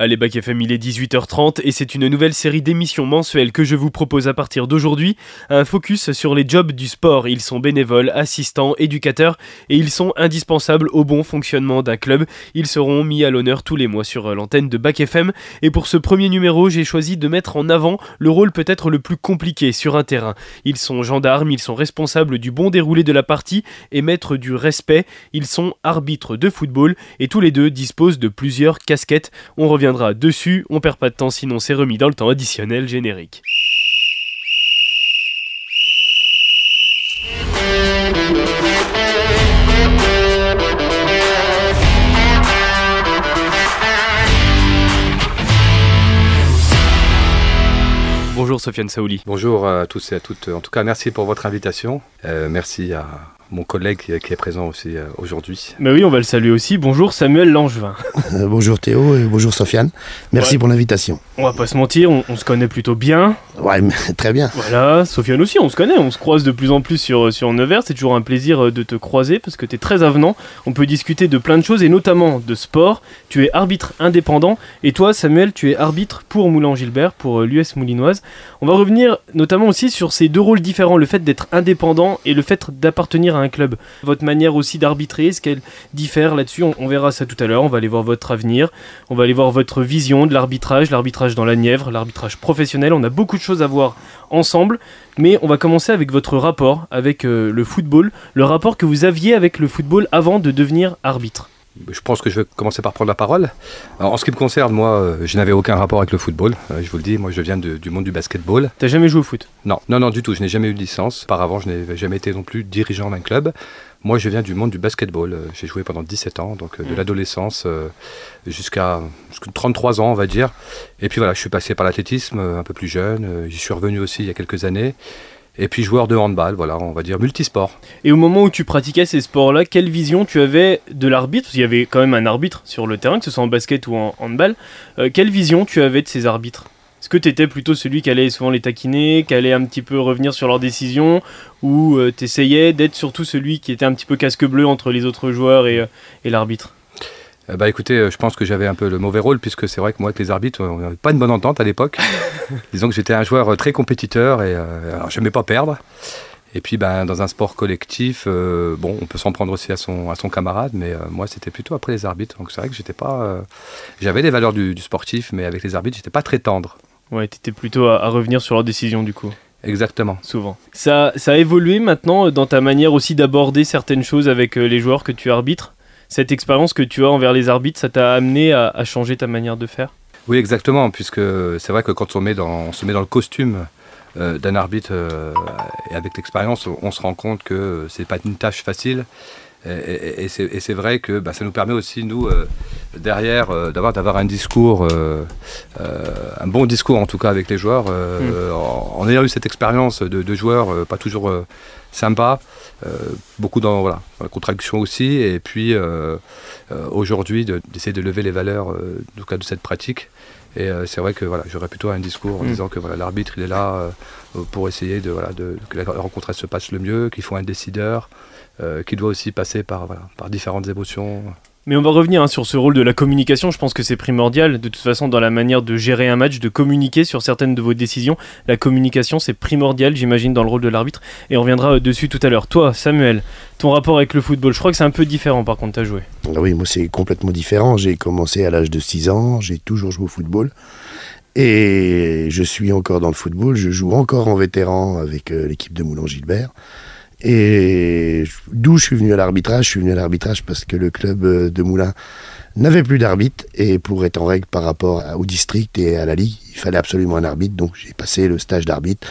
Allez, Bac FM, il est 18h30 et c'est une nouvelle série d'émissions mensuelles que je vous propose à partir d'aujourd'hui. Un focus sur les jobs du sport. Ils sont bénévoles, assistants, éducateurs et ils sont indispensables au bon fonctionnement d'un club. Ils seront mis à l'honneur tous les mois sur l'antenne de Bac FM. Et pour ce premier numéro, j'ai choisi de mettre en avant le rôle peut-être le plus compliqué sur un terrain. Ils sont gendarmes, ils sont responsables du bon déroulé de la partie et maîtres du respect. Ils sont arbitres de football et tous les deux disposent de plusieurs casquettes. On revient dessus, on perd pas de temps sinon c'est remis dans le temps additionnel générique. Bonjour Sofiane Saouli. Bonjour à tous et à toutes. En tout cas, merci pour votre invitation. Euh, merci à, mon collègue qui est présent aussi euh, aujourd'hui. Mais oui, on va le saluer aussi. Bonjour Samuel Langevin. Euh, bonjour Théo et bonjour Sofiane. Merci pour l'invitation. On va pas se mentir, on, se connaît plutôt bien. Ouais, très bien. Voilà, Sofiane aussi, on se connaît, on se croise de plus en plus sur, sur Nevers. C'est toujours un plaisir euh, de te croiser parce que tu es très avenant. On peut discuter de plein de choses et notamment de sport. Tu es arbitre indépendant et toi, Samuel, tu es arbitre pour Moulin-Gilbert, pour l'US Moulinoise. On va revenir notamment aussi sur ces deux rôles différents, le fait d'être indépendant et le fait d'appartenir un club. Votre manière aussi d'arbitrer, ce qu'elle diffère là-dessus, on, verra ça tout à l'heure. On va aller voir votre avenir, on va aller voir votre vision de l'arbitrage, l'arbitrage dans la Nièvre, l'arbitrage professionnel. On a beaucoup de choses à voir ensemble, mais on va commencer avec votre rapport avec euh, le football, le rapport que vous aviez avec le football avant de devenir arbitre je pense que je vais commencer par prendre la parole. en ce qui me concerne, moi, euh, je n'avais aucun rapport avec le football. Euh, je vous le dis, moi, je viens du monde du basketball. T'as jamais joué au foot? Non, non, non, du tout. Je n'ai jamais eu de licence. Auparavant, je n'ai jamais été non plus dirigeant d'un club. Moi, je viens du monde du basketball. Euh, j'ai joué pendant 17 ans, donc de mm. l'adolescence jusqu'à 33 ans, on va dire. Et puis voilà, je suis passé par l'athlétisme un peu plus jeune. J'y suis revenu aussi il y a quelques années. Et puis joueur de handball, voilà, on va dire multisport. Et au moment où tu pratiquais ces sports-là, quelle vision tu avais de l'arbitre? Parce qu'il y avait quand même un arbitre sur le terrain, que ce soit en basket ou en handball. Euh, quelle vision tu avais de ces arbitres? Est-ce que tu étais plutôt celui qui allait souvent les taquiner, qui allait un petit peu revenir sur leurs décisions, ou euh, tu essayais d'être surtout celui qui était un petit peu casque bleu entre les autres joueurs et, euh, l'arbitre? Bah écoutez, euh, je pense que j'avais un peu le mauvais rôle puisque c'est vrai que moi avec les arbitres, on n'avait pas une bonne entente à l'époque. Disons que j'étais un joueur très compétiteur et euh, alors j'aimais pas perdre. Et puis ben, dans un sport collectif, bon, on peut s'en prendre aussi à son, à son camarade, mais moi c'était plutôt après les arbitres. Donc c'est vrai que j'étais pas, j'avais les valeurs du, sportif, mais avec les arbitres j'étais pas très tendre. Ouais, tu étais plutôt à, à, revenir sur leurs décisions du coup. Exactement. Souvent. Ça, ça a évolué maintenant dans ta manière aussi d'aborder certaines choses avec les joueurs que tu arbitres? Cette expérience que tu as envers les arbitres, ça t'a amené à, changer ta manière de faire? Oui, exactement, puisque c'est vrai que quand on, met dans, on se met dans le costume euh, d'un arbitre euh, et avec l'expérience, on se rend compte que c'est pas une tâche facile. Et, c'est vrai que bah, ça nous permet aussi, nous, euh, derrière, d'avoir, d'avoir un discours, un bon discours en tout cas avec les joueurs. Mm. En, ayant eu cette expérience de, de joueurs pas toujours sympa, beaucoup dans, voilà, la contradiction aussi, et puis euh, euh, aujourd'hui d'essayer de, lever les valeurs du cas de cette pratique. Et c'est vrai que voilà, j'aurais plutôt un discours en mm. disant que voilà, l'arbitre il est là pour essayer de, voilà, de, que la rencontre se passe le mieux, qu'il faut un décideur, qu'il doit aussi passer par, voilà, par différentes émotions. Mais on va revenir hein, sur ce rôle de la communication. Je pense que c'est primordial, de toute façon, dans la manière de gérer un match, de communiquer sur certaines de vos décisions. La communication, c'est primordial, j'imagine, dans le rôle de l'arbitre. Et on reviendra euh, dessus tout à l'heure. Toi, Samuel, ton rapport avec le football, je crois que c'est un peu différent, par contre, tu as joué. Ah oui, moi, c'est complètement différent. J'ai commencé à l'âge de 6 ans, j'ai toujours joué au football. Et je suis encore dans le football, je joue encore en vétéran avec euh, l'équipe de Moulin-Gilbert. Et d'où je suis venu à l'arbitrage? Je suis venu à l'arbitrage parce que le club euh, de Moulins n'avait plus d'arbitre et pour être en règle par rapport au district et à la ligue, il fallait absolument un arbitre. Donc j'ai passé le stage d'arbitre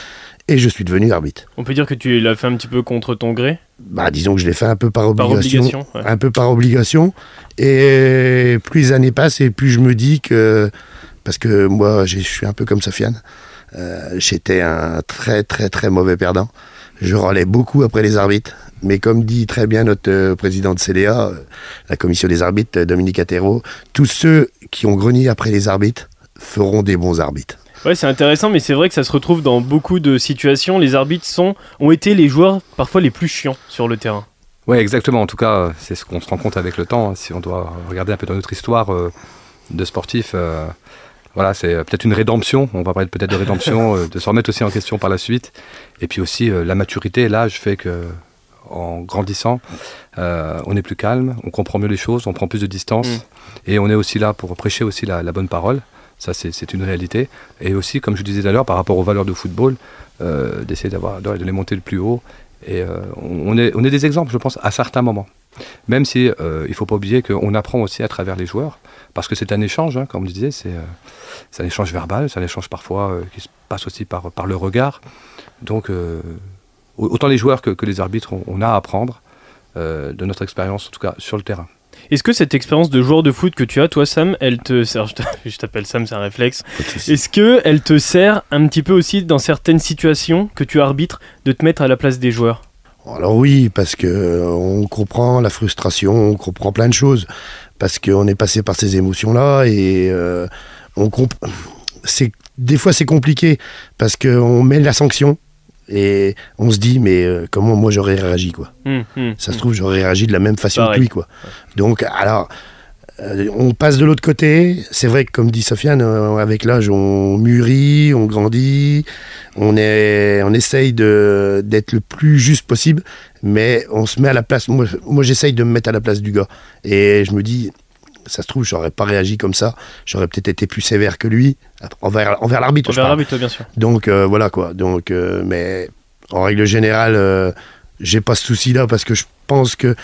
et je suis devenu arbitre. On peut dire que tu l'as fait un petit peu contre ton gré? Bah, disons que je l'ai fait un peu par obligation. Un peu par obligation. Et plus les années passent et plus je me dis que. Parce que moi, je suis un peu comme Sofiane. Euh, j'étais un très, très, très mauvais perdant. Je râlais beaucoup après les arbitres. Mais comme dit très bien notre euh, président de CDA, euh, la commission des arbitres, Dominique Attero, tous ceux qui ont grogné après les arbitres feront des bons arbitres. Ouais, c'est intéressant, mais c'est vrai que ça se retrouve dans beaucoup de situations. Les arbitres sont, ont été les joueurs parfois les plus chiants sur le terrain. Oui, exactement. En tout cas, c'est ce qu'on se rend compte avec le temps. Si on doit regarder un peu dans notre histoire, de sportif. Voilà, c'est peut-être une rédemption. On va parler peut-être de rédemption, de se remettre aussi en question par la suite. Et puis aussi la maturité, l'âge fait que en grandissant, on est plus calme, on comprend mieux les choses, on prend plus de distance, mm. et on est aussi là pour prêcher aussi la, bonne parole. Ça, c'est une réalité. Et aussi, comme je disais tout à l'heure, par rapport aux valeurs de football, d'essayer d'avoir de les monter le plus haut et euh, on, est, on est des exemples, je pense, à certains moments. Même si euh, il ne faut pas oublier qu'on apprend aussi à travers les joueurs, parce que c'est un échange, hein, comme je disais, c'est un échange verbal, c'est un échange parfois euh, qui se passe aussi par, par le regard. Donc, autant les joueurs que, que les arbitres, on, a à apprendre de notre expérience, en tout cas sur le terrain. Est-ce que cette expérience de joueur de foot que tu as, toi, Sam, elle te sert Je t'appelle Sam, c'est un réflexe. Est-ce que elle te sert un petit peu aussi dans certaines situations que tu arbitres de te mettre à la place des joueurs? Alors oui, parce que euh, on comprend la frustration, on comprend plein de choses, parce qu'on est passé par ces émotions-là et euh, on C'est des fois c'est compliqué parce qu'on met la sanction et on se dit mais euh, comment moi j'aurais réagi quoi. Hum, hum, ça se hum. trouve j'aurais réagi de la même façon que lui quoi. Donc alors euh, on passe de l'autre côté c'est vrai que comme dit Sofiane euh, avec l'âge on mûrit on grandit on est on essaye de d'être le plus juste possible mais on se met à la place moi, moi j'essaye de me mettre à la place du gars et je me dis ça se trouve, j'aurais pas réagi comme ça. J'aurais peut-être été plus sévère que lui envers, envers l'arbitre. Envers l'arbitre, bien sûr. Donc euh, voilà quoi. Donc, mais en règle générale, j'ai pas ce souci-là parce que je pense que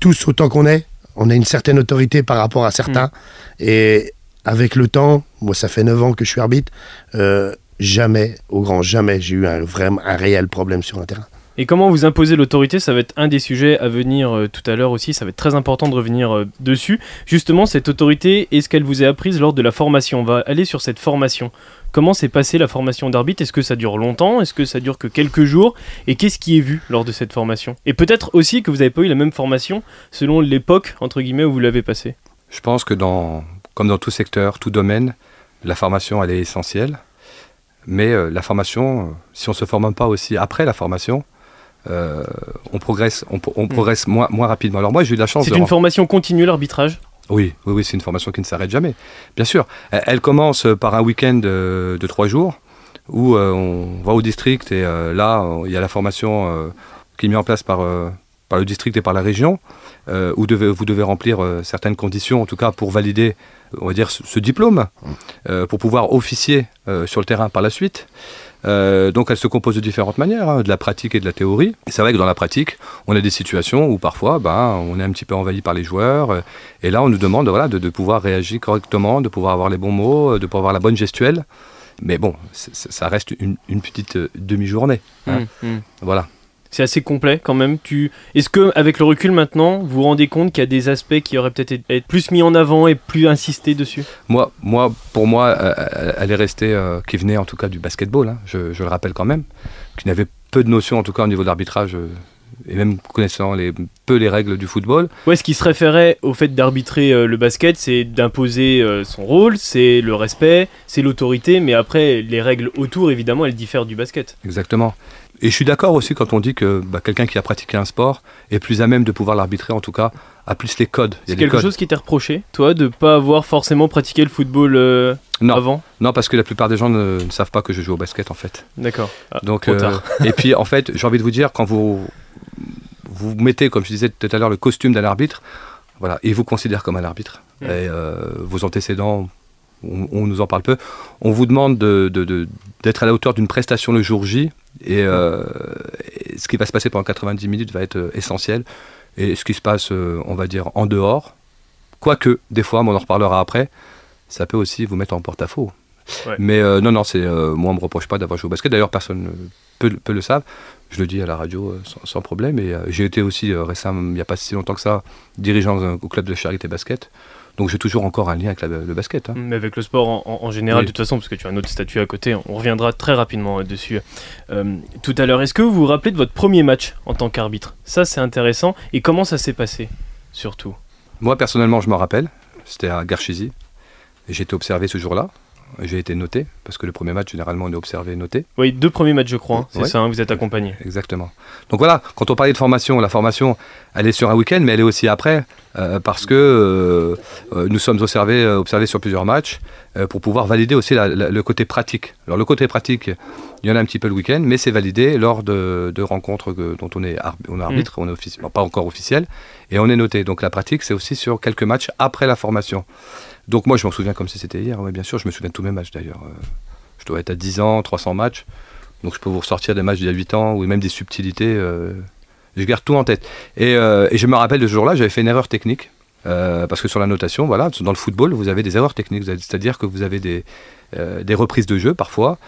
tous autant qu'on est, on a une certaine autorité par rapport à certains. Mm. Et avec le temps, moi ça fait 9 ans que je suis arbitre, jamais, au grand jamais, j'ai eu un, un réel problème sur un terrain. Et comment vous imposez l'autorité, ça va être un des sujets à venir euh, tout à l'heure aussi, ça va être très important de revenir euh, dessus. Justement, cette autorité, est-ce qu'elle vous est apprise lors de la formation? On va aller sur cette formation. Comment s'est passée la formation d'arbitre? Est-ce que ça dure longtemps? Est-ce que ça dure que quelques jours? Et qu'est-ce qui est vu lors de cette formation? Et peut-être aussi que vous n'avez pas eu la même formation selon l'époque, entre guillemets, où vous l'avez passée. Je pense que dans, comme dans tout secteur, tout domaine, la formation, elle est essentielle. Mais euh, la formation, si on ne se forme pas aussi après la formation, euh, on progresse, on, hmm. progresse moins, moins rapidement. Alors moi, j'ai eu la chance. C'est une formation continue l'arbitrage? Oui, oui, oui, c'est une formation qui ne s'arrête jamais. Bien sûr, elle, commence par un week-end de, trois jours où euh, on va au district et euh, là, il y a la formation qui est mise en place par, par le district et par la région, où devez, vous devez remplir certaines conditions, en tout cas pour valider, on va dire, ce diplôme, hmm. pour pouvoir officier sur le terrain par la suite. Euh, donc elle se compose de différentes manières, hein, de la pratique et de la théorie. C'est vrai que dans la pratique, on a des situations où parfois ben, on est un petit peu envahi par les joueurs. Euh, et là, on nous demande voilà, de, pouvoir réagir correctement, de pouvoir avoir les bons mots, euh, de pouvoir avoir la bonne gestuelle. Mais bon, ça reste une, petite demi-journée. Hein. Mmh, mmh. Voilà c'est assez complet quand même. Tu... Est-ce que avec le recul maintenant, vous vous rendez compte qu'il y a des aspects qui auraient peut-être été plus mis en avant et plus insistés dessus? Moi, moi, pour moi, euh, elle est restée, euh, qui venait en tout cas du basketball, hein, je, le rappelle quand même, qui n'avait peu de notions en tout cas au niveau de l'arbitrage. Euh, et même connaissant les, peu les règles du football. Ouais, ce qui se référait au fait d'arbitrer le basket, c'est d'imposer son rôle, c'est le respect, c'est l'autorité, mais après, les règles autour, évidemment, elles diffèrent du basket. Exactement. Et je suis d'accord aussi quand on dit que bah, quelqu'un qui a pratiqué un sport est plus à même de pouvoir l'arbitrer, en tout cas, a plus les codes. C'est quelque chose qui t'est reproché, toi, de ne pas avoir forcément pratiqué le football euh, avant? Non, parce que la plupart des gens ne, savent pas que je joue au basket, en fait. D'accord. Ah, Donc, euh, et puis, en fait, j'ai envie de vous dire, quand vous vous mettez, comme je disais tout à l'heure, le costume d'un arbitre, voilà, et vous considère comme un arbitre. Et euh, vos antécédents on, nous en parle peu. On vous demande d'être à la hauteur d'une prestation le jour J. Euh, et, ce qui va se passer pendant 90 minutes va être euh, essentiel. Et ce qui se passe, euh, on va dire, en dehors, quoique, des fois, on en reparlera après, ça peut aussi vous mettre en porte-à-faux. Mais non, non, c'est moi, on me reproche pas d'avoir joué au basket. D'ailleurs, personne peut, peut, le savoir. Je le dis à la radio sans, problème. Et j'ai été aussi récemment, il n'y a pas si longtemps que ça, dirigeant au club de charité basket. Donc j'ai toujours encore un lien avec le basket. Hein. Mais avec le sport en, général, de toute façon, parce que tu as un autre statut à côté, on reviendra très rapidement euh, dessus euh, tout à l'heure. Est-ce que vous vous rappelez de votre premier match en tant qu'arbitre? Ça, c'est intéressant. Et comment ça s'est passé, surtout? Moi, personnellement, je me rappelle. C'était à Garchizy. J'ai été observé ce jour-là. J'ai été noté, parce que le premier match, généralement, on est observé noté. Oui, deux premiers matchs, je crois, hein. c'est ça, hein, vous êtes accompagné. Exactement. Donc voilà, quand on parlait de formation, la formation, elle est sur un week-end, mais elle est aussi après. euh, parce que euh, euh, nous sommes observés, observés sur plusieurs matchs pour pouvoir valider aussi le côté pratique. Alors le côté pratique, il y en a un petit peu le week-end, mais c'est validé lors de, rencontres dont on est, on arbitre, on est officiel, pas encore officiel, et on est noté. Donc la pratique, c'est aussi sur quelques matchs après la formation. Donc moi, je m'en souviens comme si c'était hier, oui, bien sûr, je me souviens de tous mes matchs d'ailleurs. je dois être à 10 ans, 300 matchs, donc je peux vous ressortir des matchs d'il y a 8 ans, ou même des subtilités je garde tout en tête. Euh, et, je me rappelle de ce jour-là, j'avais fait une erreur technique. Euh, parce que sur la notation, voilà, dans le football, vous avez des erreurs techniques. C'est-à-dire que vous avez des, euh, des reprises de jeu parfois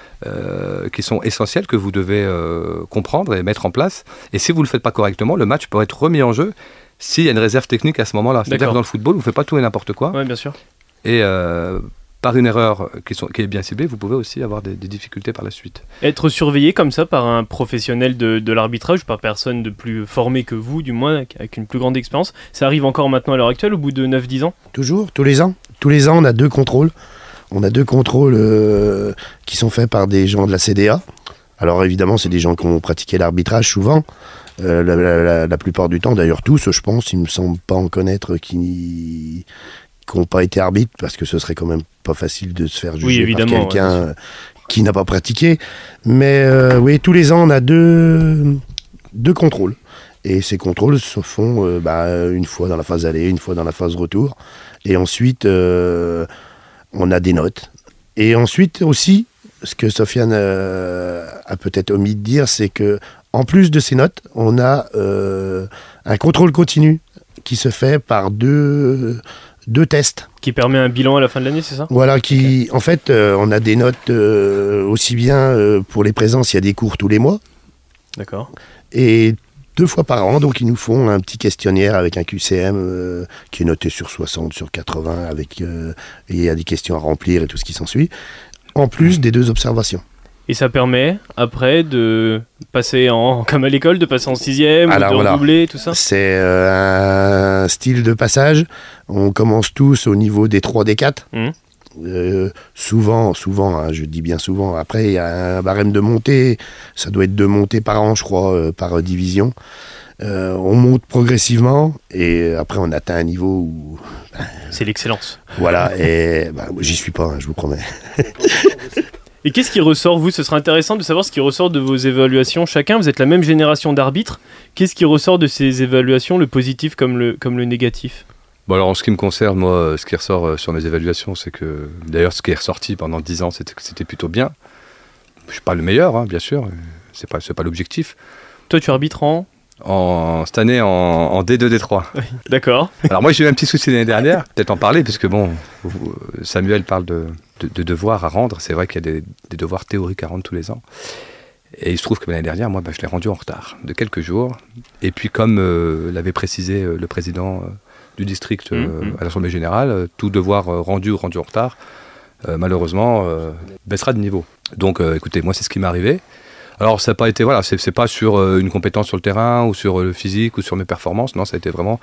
qui sont essentielles, que vous devez comprendre et mettre en place. Et si vous ne le faites pas correctement, le match peut être remis en jeu s'il y a une réserve technique à ce moment-là. C'est-à-dire que dans le football, vous ne faites pas tout et n'importe quoi. Oui, bien sûr. Et par une erreur qui, sont, qui, est bien ciblée, vous pouvez aussi avoir des, difficultés par la suite. Être surveillé comme ça par un professionnel de, de l'arbitrage, par personne de plus formé que vous, du moins, avec une plus grande expérience, ça arrive encore maintenant à l'heure actuelle, au bout de 9-10 ans? Toujours, tous les ans. Tous les ans, on a deux contrôles. On a deux contrôles euh, qui sont faits par des gens de la CDA. Alors évidemment, c'est des gens qui ont pratiqué l'arbitrage souvent. Euh, la, la, plupart du temps, d'ailleurs tous, je pense, il me semble pas en connaître qui qui n'ont pas été arbitres, parce que ce serait quand même pas facile de se faire juger par quelqu'un qui n'a pas pratiqué. Mais euh, oui, tous les ans, on a deux, deux contrôles. Et ces contrôles se font euh, bah, une fois dans la phase aller, une fois dans la phase retour. Et ensuite, euh, on a des notes. Et ensuite aussi, ce que Sofiane a peut-être omis de dire, c'est que en plus de ces notes, on a un contrôle continu qui se fait par deux deux tests. Qui permet un bilan à la fin de l'année, c'est ça? Voilà, qui, en fait, euh, on a des notes euh, aussi bien euh, pour les présences, il y a des cours tous les mois. D'accord. Et deux fois par an, donc ils nous font un petit questionnaire avec un QCM qui est noté sur 60, sur 80, avec, et il y a des questions à remplir et tout ce qui s'ensuit, en plus des deux observations. Et ça permet après de passer en, comme à l'école, de passer en sixième, de redoubler, tout ça C'est euh, un style de passage. On commence tous au niveau des 3, des 4. Mmh. Euh, souvent, souvent, hein, je dis bien souvent, après il y a un barème de montée, ça doit être deux montées par an, je crois, euh, par division. on monte progressivement et après on atteint un niveau où. C'est l'excellence. Voilà, et bah, j'y suis pas, hein, je vous promets. Et qu'est-ce qui ressort, vous? Ce serait intéressant de savoir ce qui ressort de vos évaluations. Chacun, vous êtes la même génération d'arbitres. Qu'est-ce qui ressort de ces évaluations, le positif comme le, comme le négatif? Bon alors en ce qui me concerne, moi, ce qui ressort euh, sur mes évaluations, c'est que d'ailleurs ce qui est ressorti pendant 10 ans, c'était que c'était plutôt bien. Je suis pas le meilleur, hein, bien sûr, c'est pas pas l'objectif. Toi, tu arbitres en en, cette année en, D2, D3. D'accord. Alors moi j'ai eu un petit souci l'année dernière, peut-être en parler, puisque bon, Samuel parle de, de, devoirs à rendre. C'est vrai qu'il y a des, devoirs théoriques à rendre tous les ans. Et il se trouve que l'année dernière, moi, bah, je l'ai rendu en retard de quelques jours. Et puis comme euh, l'avait précisé euh, le président euh, du district mmh, mmh. à l'Assemblée générale, tout devoir rendu ou rendu en retard, malheureusement, baissera de niveau. Donc écoutez, moi c'est ce qui m'est arrivé. Alors ça n'a pas été, voilà, c'est pas sur une compétence sur le terrain ou sur le physique ou sur mes performances, non, ça a été vraiment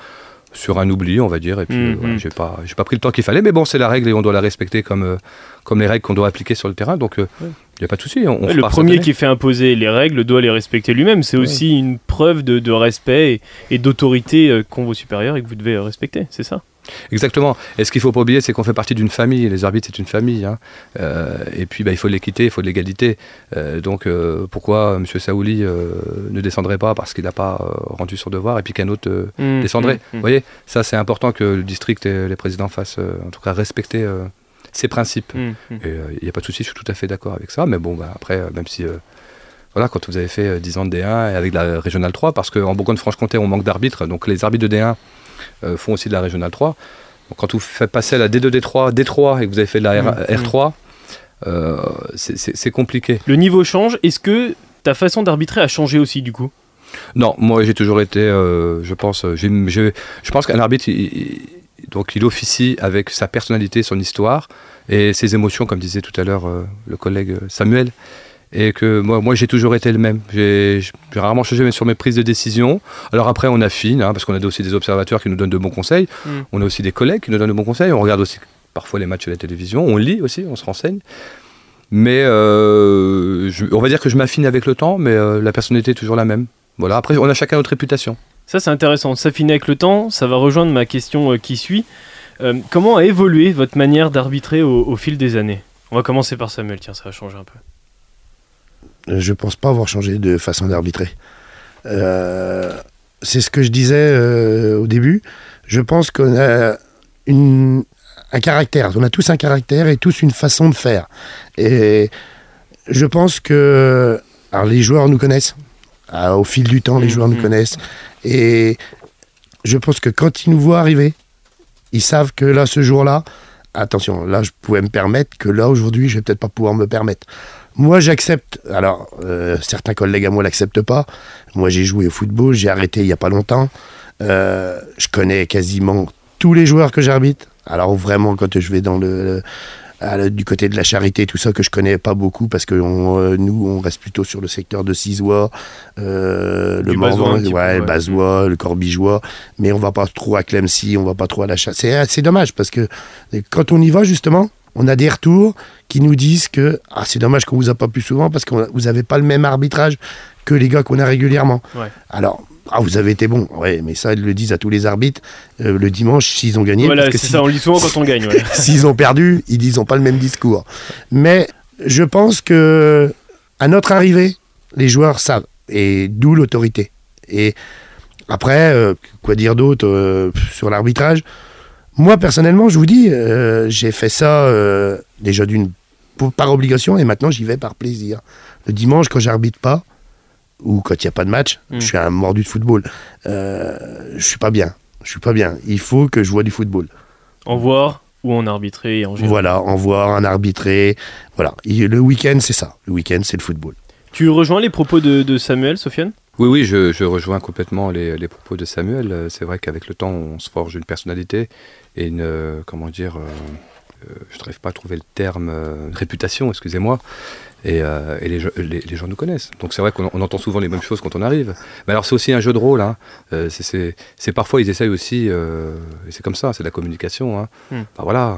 sur un oubli, on va dire. Et puis, mm, euh, mm. j'ai pas, j'ai pas pris le temps qu'il fallait. Mais bon, c'est la règle et on doit la respecter comme, euh, comme les règles qu'on doit appliquer sur le terrain. Donc, il euh, n'y a pas de souci. le premier qui fait imposer les règles doit les respecter lui-même. C'est aussi une preuve de, respect et, et d'autorité qu'ont vos supérieurs et que vous devez respecter. C'est ça. Exactement. Et ce qu'il ne faut pas oublier, c'est qu'on fait partie d'une famille. Les arbitres, c'est une famille. Hein. Euh, et puis, bah, il faut l'équité, il faut l'égalité. Euh, donc, euh, pourquoi M. Saouli ne descendrait pas? Parce qu'il n'a pas rendu son devoir et puis qu'un autre mmh, descendrait mmh, mmh. Vous voyez, ça, c'est important que le district et les présidents fassent, en tout cas, respecter ces principes. Et il n'y a pas de souci, je suis tout à fait d'accord avec ça. Mais bon, bah, après, même si voilà, quand vous avez fait 10 ans de D1 et avec la régionale 3, parce qu'en Bourgogne-Franche-Comté, on manque d'arbitres, donc les arbitres de D1 euh, font aussi de la régionale 3. quand vous faites passer la D2, D3, D3 et que vous avez fait de la R, 3 mmh, mmh. euh, c'est compliqué. Le niveau change. Est-ce que ta façon d'arbitrer a changé aussi du coup? Non, moi j'ai toujours été, euh, je pense, je pense qu'un arbitre, donc il officie avec sa personnalité, son histoire et ses émotions, comme disait tout à l'heure le collègue Samuel et que moi, moi j'ai toujours été le même. J'ai rarement changé sur mes prises de décision. Alors après, on affine, hein, parce qu'on a aussi des observateurs qui nous donnent de bons conseils. Mm. On a aussi des collègues qui nous donnent de bons conseils. On regarde aussi parfois les matchs à la télévision. On lit aussi, on se renseigne. Mais euh, on va dire que je m'affine avec le temps, mais euh, la personnalité est toujours la même. Voilà. Après, on a chacun notre réputation. Ça, c'est intéressant. Ça finit avec le temps. Ça va rejoindre ma question euh, qui suit. Comment a évolué votre manière d'arbitrer au, au fil des années? On va commencer par Samuel. Tiens, ça va changer un peu. Je pense pas avoir changé de façon d'arbitrer. Euh, c'est ce que je disais euh, au début. Je pense qu'on a une, un caractère. On a tous un caractère et tous une façon de faire. Et je pense que alors les joueurs nous connaissent. Ah, au fil du temps, les joueurs nous Mhm. connaissent. Et je pense que quand ils nous voient arriver, ils savent que là, ce jour-là, attention, là, je pouvais me permettre que là, aujourd'hui, je vais peut-être pas pouvoir me permettre. Moi, j'accepte. Alors, euh, certains collègues à moi l'acceptent pas. Moi, j'ai joué au football, j'ai arrêté il y a pas longtemps. Euh, je connais quasiment tous les joueurs que j'arbitre. Alors, vraiment, quand je vais dans le, du côté de la charité, tout ça que je connais pas beaucoup parce que on, euh, nous, on reste plutôt sur le secteur de Cisois, euh, le Morvan, ouais, ouais. le Bazois, le Corbigeois, mais on va pas trop à Clemcy, on va pas trop à la chasse. C'est c'est dommage parce que quand on y va justement, on a des retours qui nous disent que ah, c'est dommage qu'on vous a pas plus souvent parce que vous avez pas le même arbitrage que les gars qu'on a régulièrement. Ouais. Alors, ah, vous avez été bon, ouais, mais ça, ils le disent à tous les arbitres euh, le dimanche s'ils ont gagné. Voilà, c'est si- ça. On le dit souvent quand on gagne. ouais. S'ils ont perdu, ils disent ont pas le même discours. Mais je pense que à notre arrivée, les joueurs savent et d'où l'autorité. Et après, euh, quoi dire d'autre euh, sur l'arbitrage? Moi personnellement, je vous dis, euh, j'ai fait ça euh, déjà d'une par obligation et maintenant j'y vais par plaisir. Le dimanche, quand j'arbitre pas ou quand il n'y a pas de match, Mm. je suis un mordu de football. Euh, je suis pas bien. Je suis pas bien. Il faut que je vois du football. En voir ou en arbitrer et en gérer. Voilà, en voir, en arbitrer. Voilà. Et le week-end, c'est ça. Le week-end, c'est le football. Tu rejoins les propos de, de Samuel, Sofiane? Oui, oui, je, je rejoins complètement les, les propos de Samuel. Euh, C'est vrai qu'avec le temps, on se forge une personnalité et une, comment dire, euh, euh, je n'arrive pas à trouver le terme, euh, réputation, excusez-moi. Et, euh, et les, gens- les- les gens nous connaissent. Donc c'est vrai qu'on on entend souvent les mêmes choses quand on arrive. Mais alors c'est aussi un jeu de rôle. Hein. Euh, c'est- parfois ils essayent aussi, euh, et c'est comme ça, c'est de la communication. Hein. Hmm. Voilà,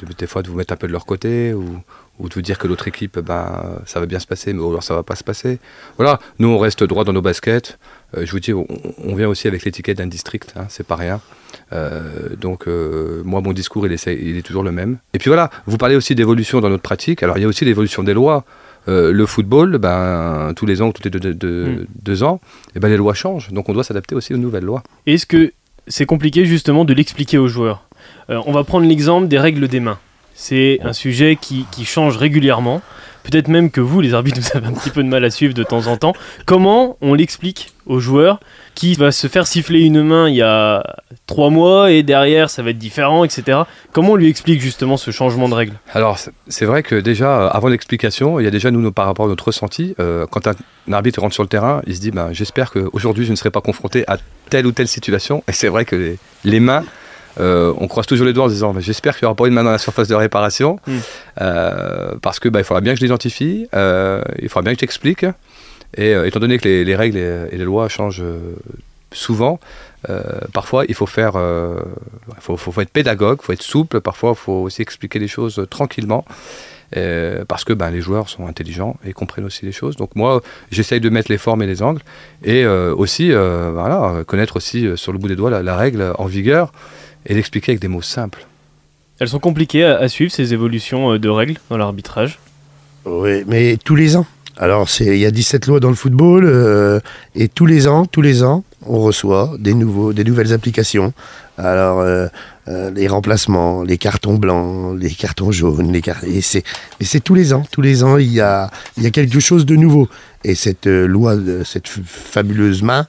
de- des fois de vous mettre un peu de leur côté ou, ou de vous dire que l'autre équipe, ben ça va bien se passer, mais alors ça va pas se passer. Voilà, nous on reste droit dans nos baskets. Euh, je vous dis, on, on vient aussi avec l'étiquette d'un district, hein, c'est pas rien. Euh, donc euh, moi mon discours il, est toujours le même. Et puis voilà, vous parlez aussi d'évolution dans notre pratique. Alors il y a aussi l'évolution des lois. Le football, ben, tous les ans ou tous les deux, deux- Mm. deux ans, eh ben, les lois changent. Donc on doit s'adapter aussi aux nouvelles lois. Est-ce que c'est compliqué justement de l'expliquer aux joueurs? On va prendre l'exemple des règles des mains. C'est un sujet qui, qui change régulièrement. Peut-être même que vous, les arbitres, vous avez un petit peu de mal à suivre de temps en temps. Comment on l'explique aux joueurs qui va se faire siffler une main il y a trois mois et derrière ça va être différent, etc. Comment on lui explique justement ce changement de règle? Alors, c'est- vrai que déjà, euh, avant l'explication, il y a déjà nous, par rapport à notre ressenti, euh, quand un, arbitre rentre sur le terrain, il se dit ben, J'espère qu'aujourd'hui, je ne serai pas confronté à telle ou telle situation. Et c'est vrai que les mains, euh, on croise toujours les doigts en se disant J'espère qu'il n'y aura pas une main dans la surface de réparation. Mm. Euh, parce que ben, il faudra bien que je l'identifie, euh, il faudra bien que j'explique. Et euh, étant donné que les, les règles et, et les lois changent souvent, parfois il faut faire, faut, faut- faut être pédagogue, faut être souple. Parfois, il faut aussi expliquer les choses tranquillement. euh, parce que ben, les joueurs sont intelligents et comprennent aussi les choses. Donc moi, j'essaye de mettre les formes et les angles et euh, aussi, euh, voilà, connaître aussi sur le bout des doigts la, la règle en vigueur et l'expliquer avec des mots simples. Elles sont compliquées à, à suivre ces évolutions euh, de règles dans l'arbitrage? Oui, mais tous les ans. Alors, c'est- il y a 17 lois dans le football, euh, et tous les ans, tous les ans, on reçoit des, nouveaux, des nouvelles applications. Alors, euh, euh, les remplacements, les cartons blancs, les cartons jaunes, les car- et c'est, tous les ans. Tous les ans, il y a, il y a quelque chose de nouveau. Et cette euh, loi, cette fabuleuse main,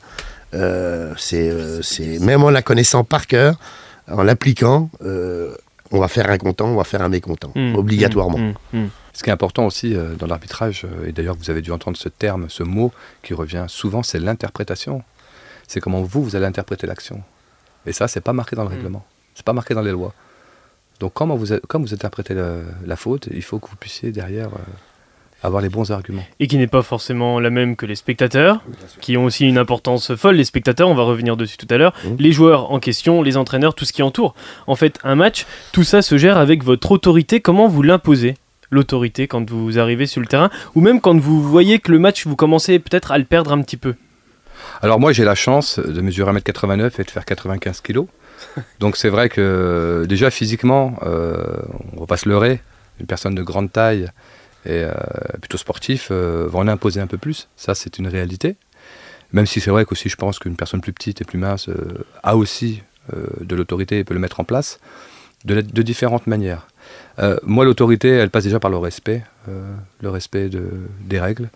euh, c'est, euh, c'est même en la connaissant par cœur, en l'appliquant, euh, on va faire un content, on va faire un mécontent, Mmh, obligatoirement. mmh, mmh, mmh. Ce qui est important aussi euh, dans l'arbitrage, euh, et d'ailleurs vous avez dû entendre ce terme, ce mot qui revient souvent, c'est l'interprétation. C'est comment vous, vous allez interpréter l'action. Et ça, c'est pas marqué dans le règlement. C'est pas marqué dans les lois. Donc comment vous, comme vous interprétez le- la faute, il faut que vous puissiez derrière euh, avoir les bons arguments. et qui n'est pas forcément la même que les spectateurs, qui ont aussi une importance folle. Les spectateurs, on va revenir dessus tout à l'heure, Mhm. les joueurs en question, les entraîneurs, tout ce qui entoure. En fait, un match, tout ça se gère avec votre autorité. Comment vous l'imposez L'autorité quand vous arrivez sur le terrain, ou même quand vous voyez que le match, vous commencez peut-être à le perdre un petit peu? Alors moi j'ai la chance de mesurer 1m89 et de faire 95 kg. Donc c'est vrai que déjà physiquement, euh, on va pas se leurrer, une personne de grande taille et euh, plutôt sportif euh, va en imposer un peu plus. Ça c'est une réalité. Même si c'est vrai qu'aussi je pense qu'une personne plus petite et plus mince euh, a aussi de l'autorité et peut le mettre en place de, différentes manières. Euh, moi l'autorité elle passe déjà par le respect, euh, le respect de, des règles,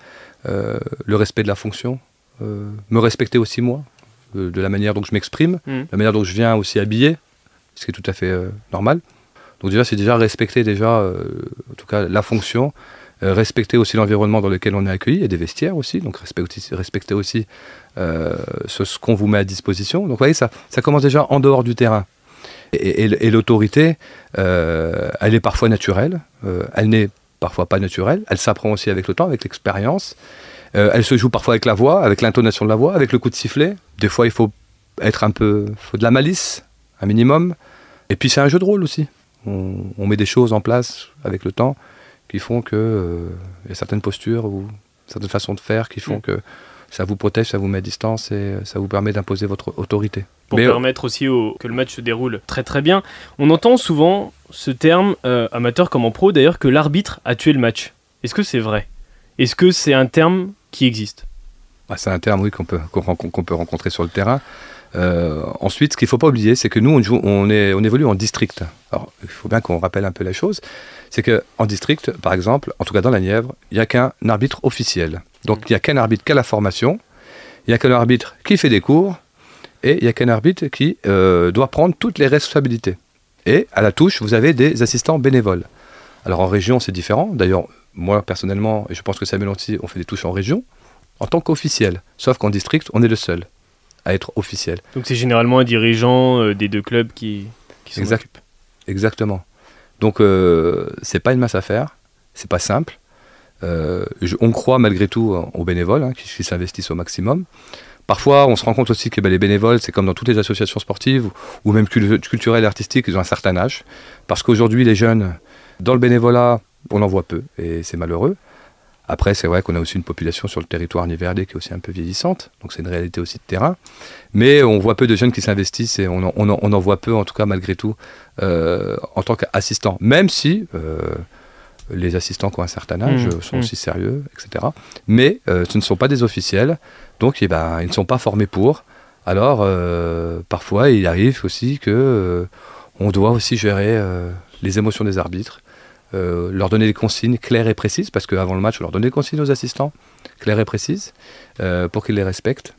euh, le respect de la fonction, me respecter aussi moi, de la manière dont je m'exprime, Mhm. la manière dont je viens aussi habillé, ce qui est tout à fait normal. Donc déjà, c'est déjà respecter déjà, en tout cas, la fonction, euh, respecter aussi l'environnement dans lequel on est accueilli, et des vestiaires aussi, donc respecter, aussi euh, ce, qu'on vous met à disposition. Donc vous voyez, ça, ça commence déjà en dehors du terrain. Et, l'autorité, euh, elle est parfois naturelle, elle n'est parfois pas naturelle, elle s'apprend aussi avec le temps, avec l'expérience. Elle se joue parfois avec la voix, avec l'intonation de la voix, avec le coup de sifflet. Des fois, il faut être un peu, faut de la malice, un minimum. Et puis c'est un jeu de rôle aussi. On met des choses en place avec le temps qui font que il y a certaines postures ou certaines façons de faire qui font Mm. que ça vous protège, ça vous met à distance et ça vous permet d'imposer votre autorité. pour Mais, euh, permettre aussi au- que le match se déroule très très bien. On entend souvent ce terme, euh, amateur comme en pro d'ailleurs, que l'arbitre a tué le match. Est-ce que c'est vrai? Est-ce que c'est un terme qui existe? Ah, c'est un terme oui, qu'on peut, qu'on peut rencontrer sur le terrain. Euh, ensuite, ce qu'il ne faut pas oublier, c'est que nous, on, joue, on, est, on évolue en district. Alors, il faut bien qu'on rappelle un peu la chose. C'est qu'en district, par exemple, en tout cas dans la Nièvre, il n'y a qu'un arbitre officiel. Donc, il n'y a qu'un arbitre qui a la formation, il n'y a qu'un arbitre qui fait des cours, et il n'y a qu'un arbitre qui euh, doit prendre toutes les responsabilités. Et à la touche, vous avez des assistants bénévoles. Alors, en région, c'est différent. D'ailleurs, moi, personnellement, et je pense que Samuel aussi, on fait des touches en région en tant qu'officiel. Sauf qu'en district, on est le seul à être officiel. Donc c'est généralement un dirigeant euh, des deux clubs qui, qui s'en Exact. occupe. Exactement. Donc, euh, c'est pas une masse à faire, c'est pas simple. Euh, je- on croit malgré tout euh, aux bénévoles hein, qui, qui s'investissent au maximum. Parfois, on se rend compte aussi que ben, les bénévoles, c'est comme dans toutes les associations sportives ou, ou même cul- culturelles et artistiques, ils ont un certain âge. Parce qu'aujourd'hui, les jeunes, dans le bénévolat, on en voit peu et c'est malheureux. Après, c'est vrai qu'on a aussi une population sur le territoire nivernais qui est aussi un peu vieillissante, donc c'est une réalité aussi de terrain. Mais on voit peu de jeunes qui s'investissent et on en, on en- on en voit peu, en tout cas malgré tout, euh, en tant qu'assistant. Même si euh, les assistants qui ont un certain âge Mmh, sont mmh. aussi sérieux, etc. Mais euh, ce ne sont pas des officiels, donc eh ben, ils ne sont pas formés pour. Alors, parfois, il arrive aussi que on doit aussi gérer les émotions des arbitres, euh, leur donner des consignes claires et précises, parce qu'avant le match, on leur donne des consignes aux assistants, claires et précises, euh, pour qu'ils les respectent.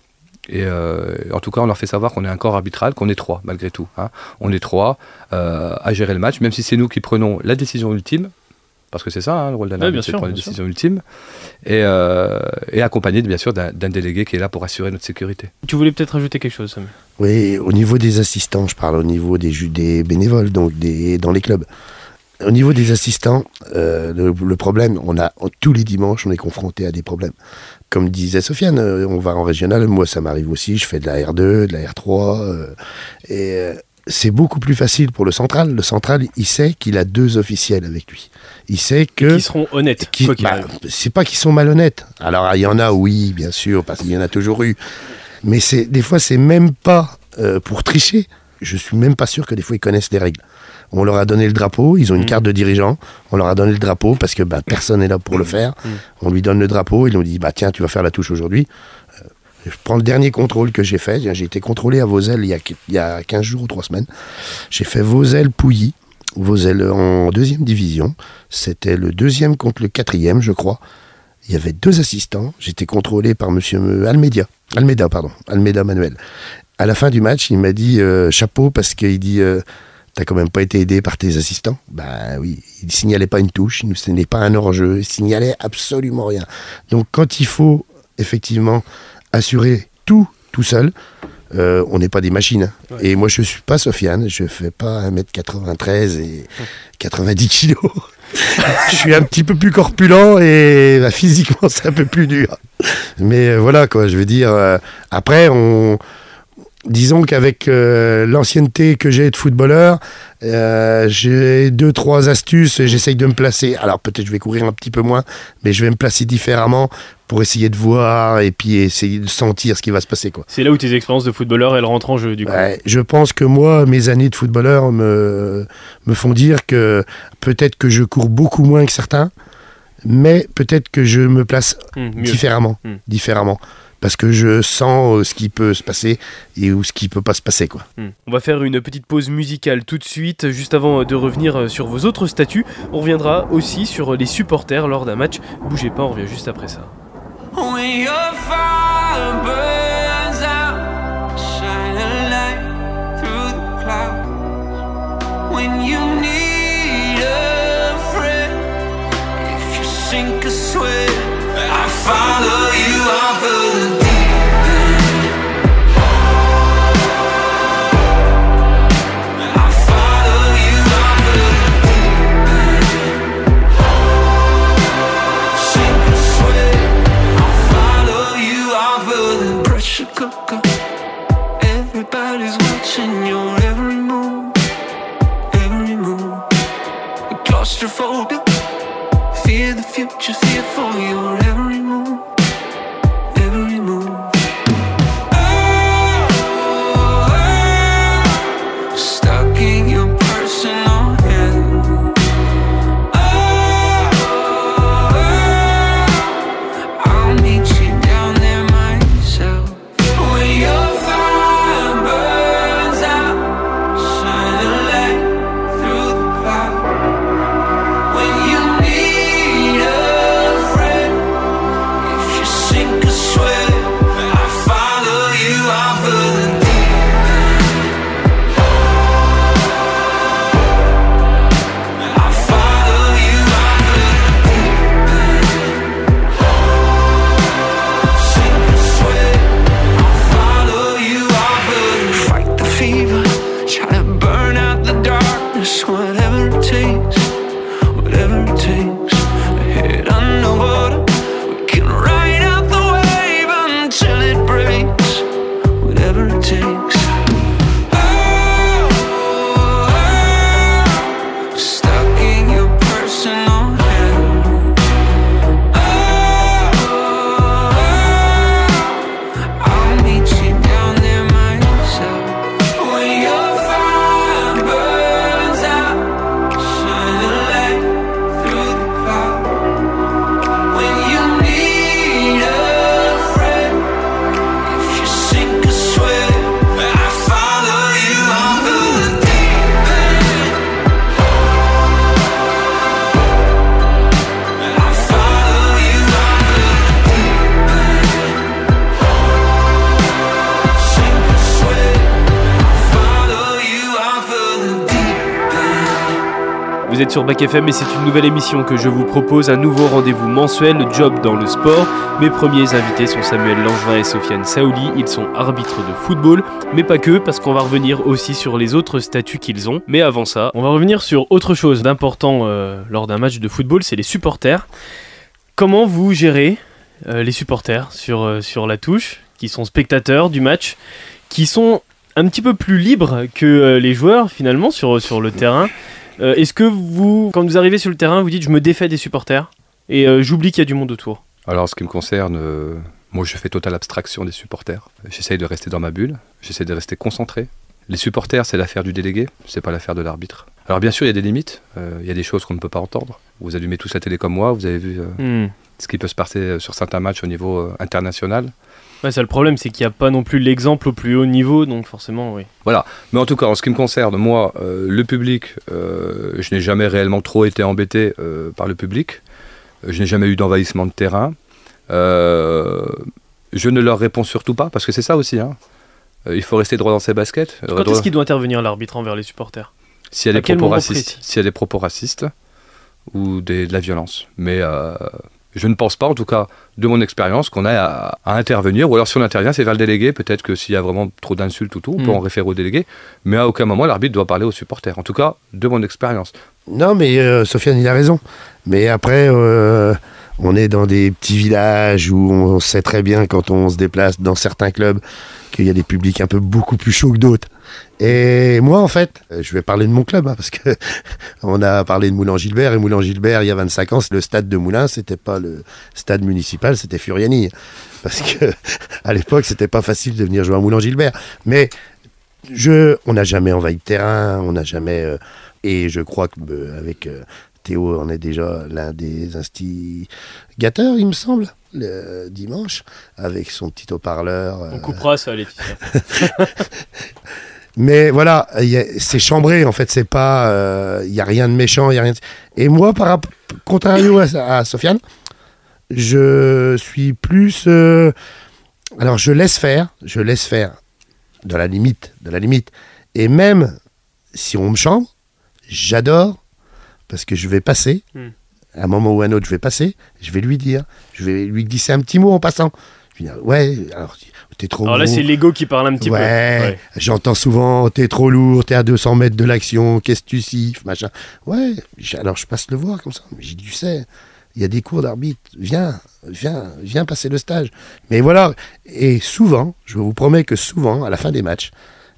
Et euh, en tout cas, on leur fait savoir qu'on est un corps arbitral, qu'on est trois, malgré tout. hein. On est trois euh, à gérer le match, même si c'est nous qui prenons la décision ultime, parce que c'est ça, hein, le rôle d'un arbitre, c'est de sûr, prendre une sûr. décision ultime, et, euh, et accompagné, bien sûr, d'un d'un délégué qui est là pour assurer notre sécurité. Tu voulais peut-être ajouter quelque chose, Samuel Oui, au niveau des assistants, je parle au niveau des, des bénévoles, donc des, dans les clubs. Au niveau des assistants, euh, le, le problème, on a tous les dimanches, on est confronté à des problèmes. Comme disait Sofiane, euh, on va en régional, moi ça m'arrive aussi, je fais de la R2, de la R3, euh, et euh, c'est beaucoup plus facile pour le central. Le central, il sait qu'il a deux officiels avec lui. Il sait que Qui seront honnêtes, qu'il bah, c'est pas qu'ils sont malhonnêtes. Alors il y en a, oui, bien sûr, parce qu'il y en a toujours eu. Mais c'est des fois, c'est même pas euh, pour tricher. Je suis même pas sûr que des fois ils connaissent les règles. On leur a donné le drapeau, ils ont une Mm. carte de dirigeant. On leur a donné le drapeau parce que bah, personne n'est là pour le faire. Mm. On lui donne le drapeau, ils nous dit bah tiens, tu vas faire la touche aujourd'hui. Euh, Je prends le dernier contrôle que j'ai fait. J'ai été contrôlé à Vosel il y a, il y a 15 jours ou 3 semaines. J'ai fait Vosel-Pouilly. Vosel en deuxième division. C'était le deuxième contre le quatrième, je crois. Il y avait deux assistants. J'étais contrôlé par monsieur Almeida. Almeida, pardon. Almeida Manuel. À la fin du match, il m'a dit euh, chapeau parce qu'il dit euh, T'as quand même pas été aidé par tes assistants? Ben oui, il signalait pas une touche, il- ce n'est pas un hors-jeu, il signalait absolument rien. Donc quand il faut effectivement assurer tout tout seul, euh, on n'est pas des machines. hein. Ouais. Et moi je suis pas Sofiane, je fais pas 1m93 et 90 kilos. je suis un petit peu plus corpulent et bah, physiquement c'est un peu plus dur. Mais euh, voilà quoi, je veux dire. euh, après, on, disons qu'avec euh, l'ancienneté que j'ai de footballeur, euh, j'ai deux, trois astuces, j'essaye de me placer. Alors peut-être je vais courir un petit peu moins, mais je vais me placer différemment pour essayer de voir et puis essayer de sentir ce qui va se passer. Quoi. C'est là où tes expériences de footballeur, elles rentrent en jeu du coup. Ouais, je pense que moi, mes années de footballeur me, me font dire que peut-être que je cours beaucoup moins que certains, mais peut-être que je me place mieux. différemment, Hmm. différemment. Parce que je sens euh, ce qui peut se passer et ou ce qui peut pas se passer. Quoi. Hmm. On va faire une petite pause musicale tout de suite, juste avant de revenir euh, sur vos autres statuts. On reviendra aussi sur les supporters lors d'un match. Bougez pas, on revient juste après ça. When your fire burns darkness, whatever it takes, whatever it takes. Sur Bac FM et c'est une nouvelle émission que je vous propose, un nouveau rendez-vous mensuel, Job dans le sport. Mes premiers invités sont Samuel Langevin et Sofiane Saouli, ils sont arbitres de football, mais pas que, parce qu'on va revenir aussi sur les autres statuts qu'ils ont. Mais avant ça, on va revenir sur autre chose d'important euh, lors d'un match de football, c'est les supporters. Comment vous gérez euh, les supporters sur, euh, sur la touche, qui sont spectateurs du match, qui sont un petit peu plus libres que les joueurs finalement sur, sur le terrain? Euh, Est-ce que vous, quand vous arrivez sur le terrain, vous dites je me défais des supporters et euh, j'oublie qu'il y a du monde autour? Alors, en ce qui me concerne, euh, moi, je fais totale abstraction des supporters. J'essaye de rester dans ma bulle. J'essaie de rester concentré. Les supporters, c'est l'affaire du délégué, c'est pas l'affaire de l'arbitre. Alors, bien sûr, il y a des limites. Il y a des choses qu'on ne peut pas entendre. Vous allumez tous la télé comme moi, vous avez vu Hmm. ce qui peut se passer sur certains matchs au niveau international. Ouais, ça, le problème, c'est qu'il n'y a pas non plus l'exemple au plus haut niveau, donc forcément, oui. Mais en tout cas, en ce qui me concerne, moi, euh, le public, euh, je n'ai jamais réellement trop été embêté euh, par le public. Je n'ai jamais eu d'envahissement de terrain. Je ne leur réponds surtout pas, parce que c'est ça aussi. hein. Il faut rester droit dans ses baskets. Quand droit- est-ce qu'il doit intervenir l'arbitre envers les supporters? S'il y a à des propos racistes, s'il y a des propos racistes ou des- de la violence. Mais euh, je ne pense pas, en tout cas, de mon expérience, qu'on ait à, à intervenir. Ou alors, si on intervient, c'est vers le délégué. Peut-être que s'il y a vraiment trop d'insultes ou tout, on peut Mm. en référer au délégué. Mais à aucun moment, l'arbitre doit parler aux supporters. En tout cas, de mon expérience. Non, mais euh, Sofiane, il a raison. Mais après, euh, on est dans des petits villages où on sait très bien quand on se déplace dans certains clubs qu'il y a des publics un peu beaucoup plus chauds que d'autres. Et moi, en fait, euh, je vais parler de mon club, hein, parce que on a parlé de Moulin-Gilbert, et Moulin-Gilbert, il y a 25 ans, le stade de Moulin, c'était pas le stade municipal, c'était Furiani. Parce que, à l'époque, c'était pas facile de venir jouer à Moulin-Gilbert. Mais, je, on n'a jamais envahi de terrain, on n'a jamais, euh, et je crois que, euh, avec euh, Théo, on est déjà l'un des instigateurs, il me semble, le dimanche, avec son petit haut-parleur. On coupera ça, Laetitia. mais voilà, c'est chambré en fait, c'est pas, euh, il y a rien de méchant, il y a rien. de- Et moi, par contrario à, à Sofiane, je suis plus, euh, alors je laisse faire, je laisse faire, de la limite, de la limite. Et même si on me chambre, j'adore parce que je vais passer. Hmm. À un moment ou à un autre, je vais passer. Je vais lui dire, je vais lui glisser un petit mot en passant. Je dire, ouais, alors t'es trop. Alors là, c'est l'ego qui parle un petit peu. Ouais, j'entends souvent t'es trop lourd, t'es à 200 mètres de l'action, qu'est-ce que tu siffles, machin. Ouais, alors je passe le voir comme ça. J'ai dit, tu sais, il y a des cours d'arbitre, viens, viens, viens passer le stage. Mais voilà, et souvent, je vous promets que souvent, à la fin des matchs,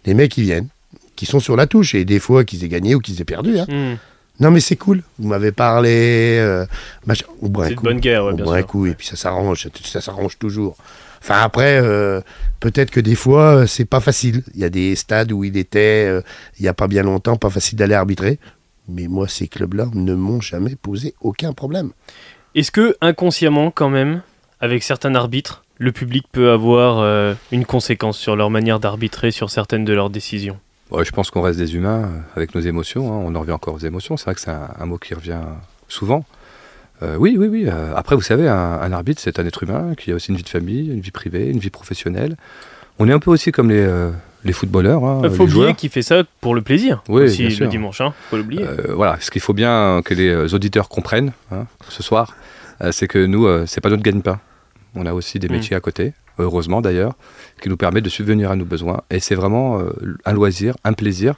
les mecs ils viennent, qui sont sur la touche, et des fois qu'ils aient gagné ou qu'ils aient perdu. hein. Hmm. Non mais c'est cool, vous m'avez parlé, euh. On boit un C'est coup. bonne guerre, ouais, on bien boit un sûr. coup, et puis ça s'arrange, ça, s'arrange toujours. Enfin après, euh, peut-être que des fois, euh, c'est pas facile. Il y a des stades où il était, euh, il y a pas bien longtemps, pas facile d'aller arbitrer. Mais moi, ces clubs-là ne m'ont jamais posé aucun problème. Est-ce que inconsciemment, quand même, avec certains arbitres, le public peut avoir une conséquence sur leur manière d'arbitrer sur certaines de leurs décisions? Je pense qu'on reste des humains euh, avec nos émotions. hein. On en revient encore aux émotions. C'est vrai que c'est un, un mot qui revient souvent. Euh, oui, oui, oui. euh, après, vous savez, un, un arbitre, c'est un être humain qui a aussi une vie de famille, une vie privée, une vie professionnelle. On est un peu aussi comme les, euh, les footballeurs, hein, Il les faut oublier joueurs. qu'il fait ça pour le plaisir Oui, aussi bien le dimanche. Hein, faut l'oublier. Euh, voilà, ce qu'il faut bien que les auditeurs comprennent hein, ce soir, c'est que nous, c'est pas notre gagne-pain. On a aussi des Mm. métiers à côté, heureusement d'ailleurs, qui nous permettent de subvenir à nos besoins. Et c'est vraiment euh, un loisir, un plaisir.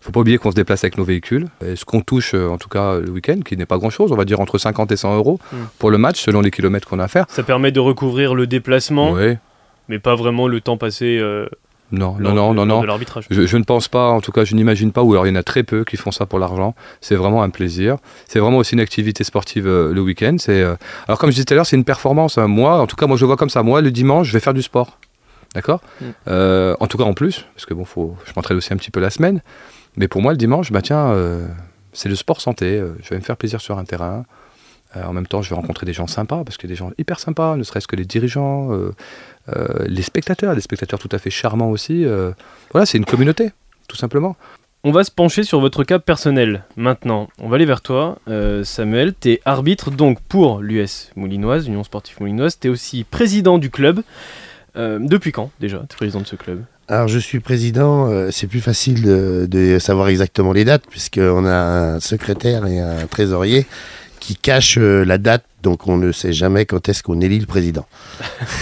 faut pas oublier qu'on se déplace avec nos véhicules. Et ce qu'on touche, euh, en tout cas le week-end, qui n'est pas grand-chose, on va dire entre 50 et 100 euros Mm. pour le match, selon les kilomètres qu'on a à faire. Ça permet de recouvrir le déplacement, Oui. mais pas vraiment le temps passé euh, Non, non, non, non, non. Je, je ne pense pas, en tout cas, je n'imagine pas, ou alors il y en a très peu qui font ça pour l'argent. C'est vraiment un plaisir. C'est vraiment aussi une activité sportive euh, le week-end. C'est, euh, alors, comme je disais tout à l'heure, c'est une performance. hein. Moi, en tout cas, moi, je le vois comme ça. Moi, le dimanche, je vais faire du sport. D'accord? Mm. Euh, En tout cas, en plus, parce que bon, faut, je m'entraîne aussi un petit peu la semaine. Mais pour moi, le dimanche, bah tiens, c'est le sport santé. Je vais me faire plaisir sur un terrain. Euh, en même temps, je vais rencontrer des gens sympas, parce qu'il y a des gens hyper sympas, ne serait-ce que les dirigeants, euh, euh, les spectateurs, des spectateurs tout à fait charmants aussi. euh. voilà, c'est une communauté, tout simplement. On va se pencher sur votre cas personnel maintenant. On va aller vers toi, euh, Samuel. Tu es arbitre donc pour l'US Moulinoise, Union Sportive Moulinoise. Tu es aussi président du club. Euh, depuis quand déjà Tu es président de ce club? Alors je suis président, euh, c'est plus facile de, de savoir exactement les dates, puisqu'on a un secrétaire et un trésorier qui cachent euh, la date, donc on ne sait jamais quand est-ce qu'on élit le président.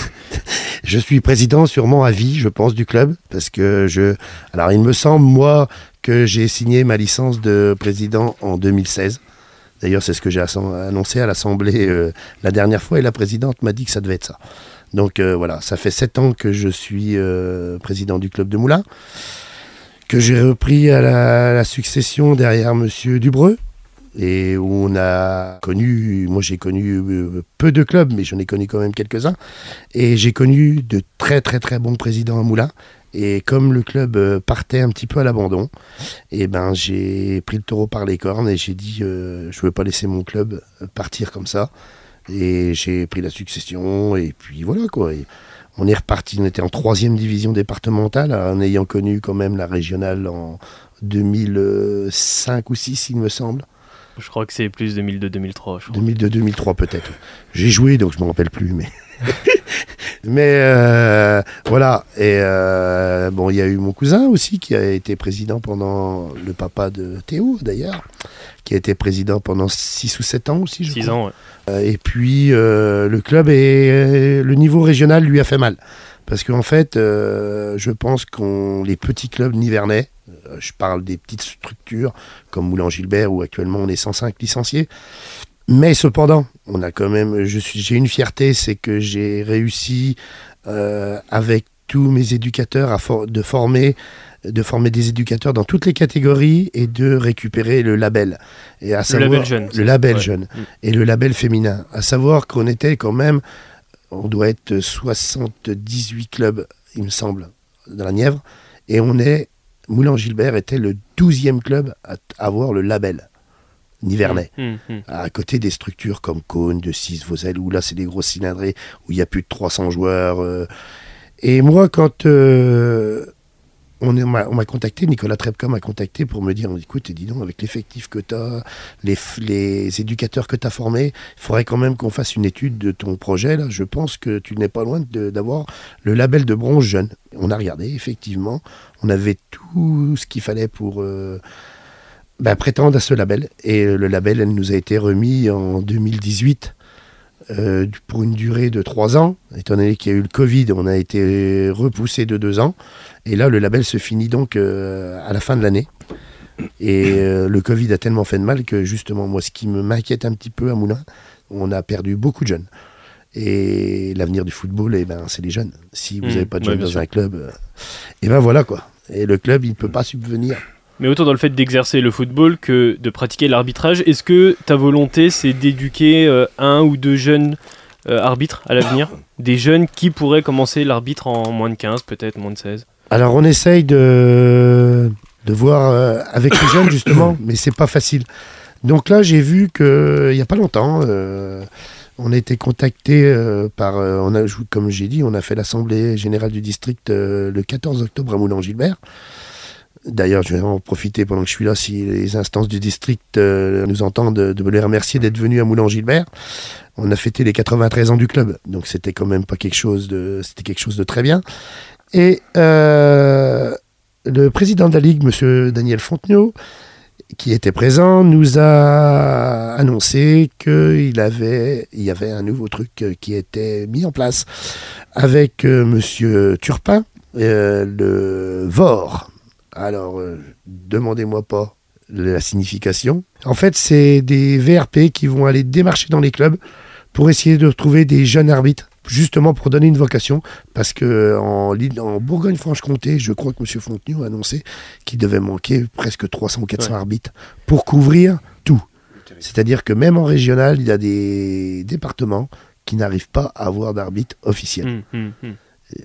je suis président sûrement à vie, je pense, du club, parce que je... Alors il me semble, moi, que j'ai signé ma licence de président en 2016. D'ailleurs, c'est ce que j'ai annoncé à l'Assemblée euh, la dernière fois, et la présidente m'a dit que ça devait être ça. Donc euh, voilà, ça fait sept ans que je suis euh, président du club de Moulins, que j'ai repris à la, la succession derrière Monsieur Dubreux, et où on a connu, moi j'ai connu euh, peu de clubs, mais j'en ai connu quand même quelques-uns, et j'ai connu de très très très bons présidents à Moulins. Et comme le club euh, partait un petit peu à l'abandon, et ben j'ai pris le taureau par les cornes et j'ai dit euh, je ne veux pas laisser mon club partir comme ça. Et j'ai pris la succession, et puis voilà quoi. On est reparti, on était en troisième division départementale, en ayant connu quand même la régionale en 2005 ou 6 il me semble. Je crois que c'est plus 2002-2003. je crois. 2002-2003 peut-être. J'ai joué donc je me rappelle plus, mais. mais euh, voilà. Et euh, bon, il y a eu mon cousin aussi qui a été président pendant le papa de Théo d'ailleurs, qui a été président pendant 6 ou 7 ans aussi. Je 6 crois. ans, ouais. Euh, Et puis euh, le club et le niveau régional lui a fait mal. Parce qu'en fait, euh, je pense qu'on les petits clubs nivernais, euh, je parle des petites structures comme Moulin Gilbert où actuellement on est 105 licenciés, mais cependant, on a quand même, je suis, j'ai une fierté, c'est que j'ai réussi euh, avec tous mes éducateurs à for- de former de former des éducateurs dans toutes les catégories et de récupérer le label et à Le savoir label jeune. le label Ouais. jeune Mm. et le label féminin à savoir qu'on était quand même on doit être 78 clubs il me semble dans la Nièvre et on est Moulin Gilbert était le 12e club à avoir le label nivernais Hum, hum. à côté des structures comme Cône, de 6, Vosel, où là c'est des grosses cylindrées, où il y a plus de 300 joueurs. euh. Et moi, quand euh, on m'a on m'a contacté, Nicolas Trepka m'a contacté pour me dire, écoute, dis donc, avec l'effectif que tu as, les, éducateurs que tu as formés, il faudrait quand même qu'on fasse une étude de ton projet. Là. Je pense que tu n'es pas loin d'avoir le label de bronze jeune. On a regardé, effectivement, on avait tout ce qu'il fallait pour... euh, ben, prétendre à ce label. Et euh, le label, elle nous a été remis en 2018 euh, pour une durée de trois ans. Étant donné qu'il y a eu le Covid, on a été repoussé de deux ans. Et là, le label se finit donc euh, à la fin de l'année. Et euh, le Covid a tellement fait de mal que justement, moi, ce qui me m'inquiète un petit peu à Moulin, on a perdu beaucoup de jeunes. Et l'avenir du football, eh ben, c'est les jeunes. Si vous Mmh, n'avez pas de jeunes dans sûr. un club, et ben voilà quoi. Et le club, il ne peut pas subvenir. Mais autant dans le fait d'exercer le football que de pratiquer l'arbitrage, est-ce que ta volonté c'est d'éduquer euh, un ou deux jeunes euh, arbitres à l'avenir Des jeunes qui pourraient commencer l'arbitre en moins de 15, peut-être moins de 16 Alors on essaye de, de voir euh, avec les jeunes justement, mais c'est pas facile. Donc là j'ai vu que il y a pas longtemps, euh, on a été contacté euh, par, euh, on a, je- comme j'ai dit, on a fait l'assemblée générale du district euh, le 14 octobre à Moulin-Gilbert. D'ailleurs, je vais en profiter pendant que je suis là, si les instances du district euh, nous entendent, de, de les remercier d'être venus à Moulin-Gilbert. On a fêté les 93 ans du club, donc c'était quand même pas quelque chose de, c'était quelque chose de très bien. Et euh, le président de la Ligue, M. Daniel Fontenot, qui était présent, nous a annoncé qu'il avait, il y avait un nouveau truc euh, qui était mis en place avec euh, M. Turpin, le VOR. Alors, euh, demandez-moi pas la signification. En fait, c'est des VRP qui vont aller démarcher dans les clubs pour essayer de retrouver des jeunes arbitres, justement pour donner une vocation, parce que en, Bourgogne-Franche-Comté, je crois que M. Fontenot a annoncé qu'il devait manquer presque 300 ou 400 Ouais. arbitres pour couvrir tout. C'est-à-dire que même en régional, il y a des départements qui n'arrivent pas à avoir d'arbitre officiel. Hum, hum, hum.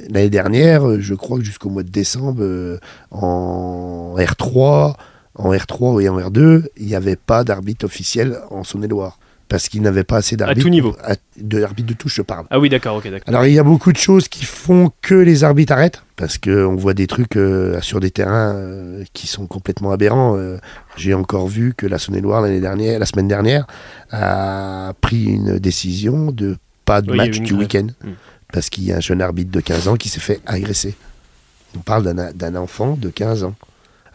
L'année dernière, je crois que jusqu'au mois de décembre, euh, en R3, en R3 et en R2, il n'y avait pas d'arbitre officiel en Saône-et-Loire. Parce qu'il n'avait pas assez d'arbitres. tout niveau. à- De l'arbitre de touche, je parle. Ah oui, d'accord, ok, d'accord. Alors il y a beaucoup de choses qui font que les arbitres arrêtent, parce qu'on voit des trucs euh, sur des terrains euh, qui sont complètement aberrants. Euh, J'ai encore vu que la Saône-et-Loire l'année dernière, la semaine dernière, a pris une décision de pas de Oui, match du week-end, Mm. Parce qu'il y a un jeune arbitre de 15 ans qui s'est fait agresser. On parle d'un enfant de 15 ans.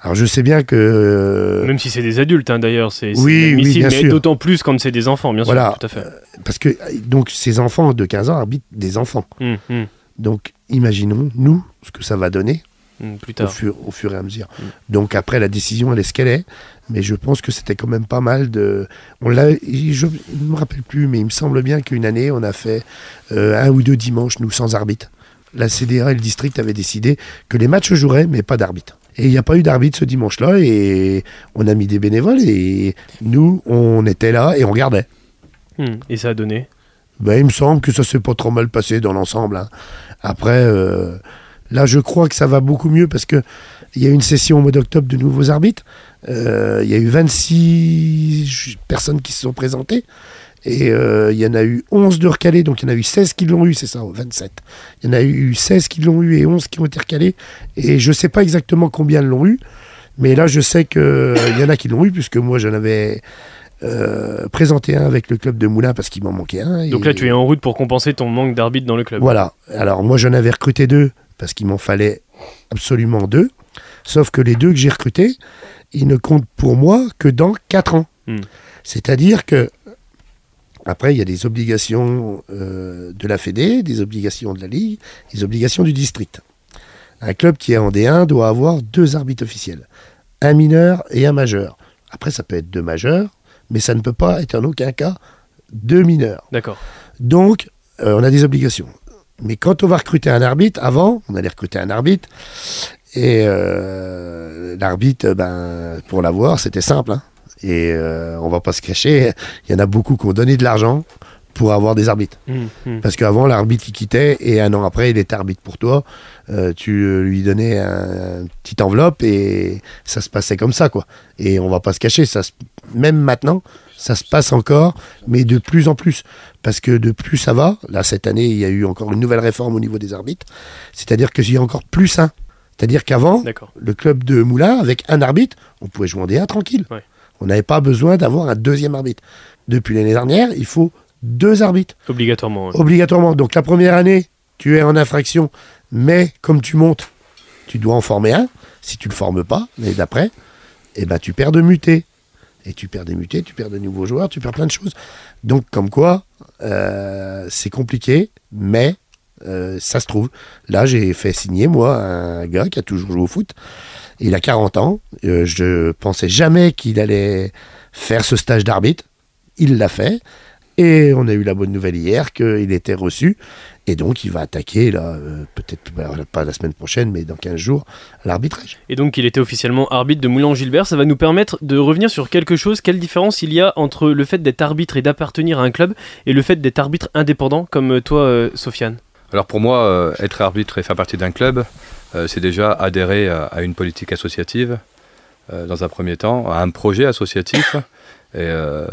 Alors je sais bien que euh, Même si c'est des adultes, hein, d'ailleurs, c'est Oui, oui, mais d'autant plus quand c'est des enfants, bien Voilà. sûr, tout à fait. parce que donc ces enfants de 15 ans arbitrent des enfants. Hum, hum, Donc imaginons nous ce que ça va donner. hum, plus au fur, au fur et à mesure. Donc après, la décision, elle est ce qu'elle est. Mais je pense que c'était quand même pas mal de... On l'a, je ne me rappelle plus, mais il me semble bien qu'une année, on a fait euh, un ou deux dimanches, nous, sans arbitre. La CDA et le district avaient décidé que les matchs joueraient, mais pas d'arbitre. Et il n'y a pas eu d'arbitre ce dimanche-là, et on a mis des bénévoles, et nous, on était là, et on regardait. Hum, Et ça a donné. Ben, il me semble que ça s'est pas trop mal passé dans l'ensemble. hein. Après, euh, là, je crois que ça va beaucoup mieux parce que il y a eu une session au mois d'octobre de nouveaux arbitres. Euh, Il y a eu 26 ju- personnes qui se sont présentées. Et euh, il y en a eu 11 de recalés, donc il y en a eu 16 qui l'ont eu, c'est ça, 27. Il y en a eu 16 qui l'ont eu et 11 qui ont été recalés. Et je ne sais pas exactement combien l'ont eu, mais là je sais qu'il y en a qui l'ont eu, puisque moi j'en avais euh, présenté un avec le club de Moulins parce qu'il m'en manquait un. Donc là, tu es en route pour compenser ton manque d'arbitre dans le club. voilà. Alors moi j'en avais recruté deux parce qu'il m'en fallait absolument deux. Sauf que les deux que j'ai recrutés, ils ne comptent pour moi que dans quatre ans. Hmm. C'est-à-dire que après il y a des obligations euh, de la Fédé, des obligations de la Ligue, des obligations du district. Un club qui est en D1 doit avoir deux arbitres officiels, un mineur et un majeur. Après ça peut être deux majeurs, mais ça ne peut pas être en aucun cas deux mineurs. D'accord. Donc, euh, on a des obligations. Mais quand on va recruter un arbitre, avant, on allait recruter un arbitre. Et euh, l'arbitre, ben, pour l'avoir, c'était simple. hein. Et euh, on va pas se cacher, il y en a beaucoup qui ont donné de l'argent pour avoir des arbitres. Hum, hum. Parce qu'avant, l'arbitre, il quittait et un an après, il était arbitre pour toi. Euh, tu euh, lui donnais un, une petite enveloppe et ça se passait comme ça, quoi. Et on va pas se cacher, ça se- même maintenant, ça se passe encore, mais de plus en plus. Parce que de plus ça va, là, cette année, il y a eu encore une nouvelle réforme au niveau des arbitres. C'est-à-dire que j'ai encore plus sain. C'est-à-dire qu'avant, le club de Moulins, avec un arbitre, on pouvait jouer en D1 tranquille. Ouais. On n'avait pas besoin d'avoir un deuxième arbitre. Depuis l'année dernière, il faut deux arbitres Obligatoirement. ouais. obligatoirement. Donc la première année, tu es en infraction, mais comme tu montes, tu dois en former un. Si tu le formes pas, l'année d'après, eh ben, tu perds de mutés. Et tu perds des mutés, tu perds de nouveaux joueurs, tu perds plein de choses. Donc comme quoi, euh, c'est compliqué, mais euh, ça se trouve. Là, j'ai fait signer, moi, un gars qui a toujours joué au foot. Il a 40 ans. Euh, je pensais jamais qu'il allait faire ce stage d'arbitre. Il l'a fait. Et on a eu la bonne nouvelle hier qu'il était reçu. Et donc, il va attaquer, là, euh, peut-être bah, pas la semaine prochaine, mais dans 15 jours, l'arbitrage. Et donc il était officiellement arbitre de Moulin-Gilbert. Ça va nous permettre de revenir sur quelque chose. Quelle différence il y a entre le fait d'être arbitre et d'appartenir à un club et le fait d'être arbitre indépendant comme toi, euh, Sofiane? Alors pour moi, euh, être arbitre et faire partie d'un club, euh, c'est déjà adhérer à, à une politique associative, euh, dans un premier temps, à un projet associatif. Et, euh,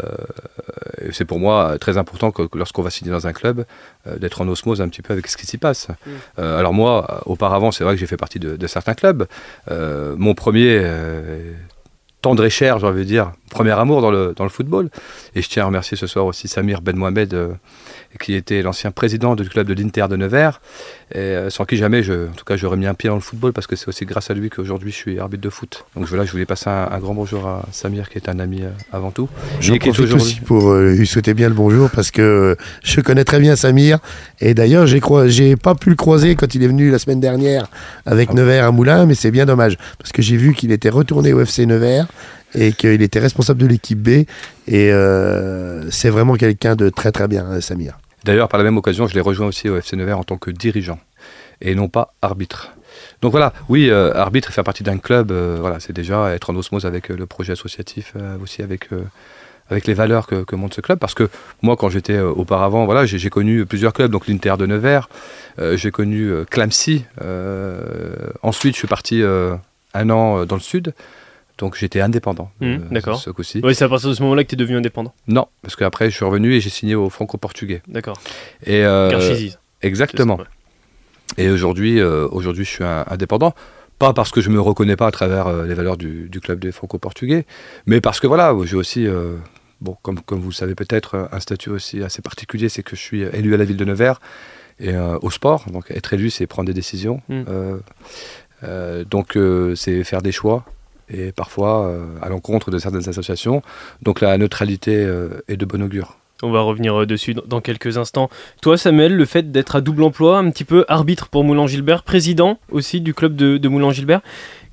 et c'est pour moi très important que, que lorsqu'on va signer dans un club, euh, d'être en osmose un petit peu avec ce qui s'y passe. Euh, alors moi, euh, auparavant, c'est vrai que j'ai fait partie de, de certains clubs. Euh, mon premier euh, tendre et cher, j'ai envie de dire, premier amour dans le, dans le football. Et je tiens à remercier ce soir aussi Samir Ben Mohamed, euh, qui était l'ancien président du club de l'Inter de Nevers, et euh, sans qui jamais, je, en tout cas, j'aurais mis un pied dans le football, parce que c'est aussi grâce à lui qu'aujourd'hui je suis arbitre de foot. Donc voilà, je voulais passer un, un grand bonjour à Samir, qui est un ami euh, avant tout. Est profite aussi pour lui souhaiter bien le bonjour parce que je connais très bien Samir. Et d'ailleurs, j'ai j'ai pas pu le croiser quand il est venu la semaine dernière avec Ah. Nevers à Moulins, mais c'est bien dommage parce que j'ai vu qu'il était retourné au FC Nevers et qu'il était responsable de l'équipe B. Et euh, c'est vraiment quelqu'un de très très bien, euh, Samir. D'ailleurs, par la même occasion, je l'ai rejoint aussi au FC Nevers en tant que dirigeant et non pas arbitre. Donc voilà, oui, euh, arbitre et faire partie d'un club, voilà, c'est déjà être en osmose avec le projet associatif, aussi avec, avec les valeurs que, que montre ce club. Parce que moi, quand j'étais auparavant, voilà, j'ai connu plusieurs clubs, donc l'Inter de Nevers, j'ai connu euh, Clamcy. ensuite, je suis parti un an dans le sud. Donc j'étais indépendant euh, d'accord. ce coup-ci. Oui, c'est à partir de ce moment-là que tu es devenu indépendant. Non, parce qu'après je suis revenu et j'ai signé au franco-portugais. D'accord. Et euh. Exactement. Ouais. Et aujourd'hui, euh, aujourd'hui, je suis un indépendant. Pas parce que je me reconnais pas à travers euh, les valeurs du, du club des Franco-Portugais, mais parce que voilà, j'ai aussi, euh, bon, comme, comme vous le savez peut-être, un statut aussi assez particulier, c'est que je suis élu à la ville de Nevers et au sport. Donc être élu, c'est prendre des décisions. Mm. Euh, euh, donc euh, c'est faire des choix et parfois euh, à l'encontre de certaines associations. Donc la neutralité euh, est de bon augure. On va revenir euh, dessus dans- quelques instants. Toi, Samuel, le fait d'être à double emploi, un petit peu arbitre pour Moulin-Gilbert, président aussi du club de, de Moulin-Gilbert,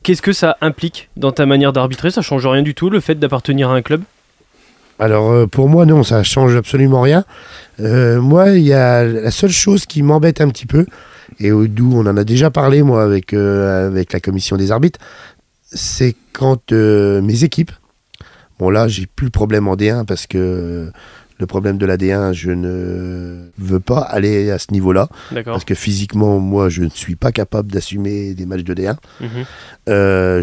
qu'est-ce que ça implique dans ta manière d'arbitrer? Ça change rien du tout, le fait d'appartenir à un club? Alors pour moi non, ça change absolument rien. Euh, moi, il y a la seule chose qui m'embête un petit peu et d'où on en a déjà parlé moi avec euh, avec la commission des arbitres, c'est quand euh, mes équipes. Bon là, j'ai plus le problème en D1 parce que le problème de la D1, je ne veux pas aller à ce niveau-là parce que physiquement, moi, je ne suis pas capable d'assumer des matchs de D1. Mhm. Euh,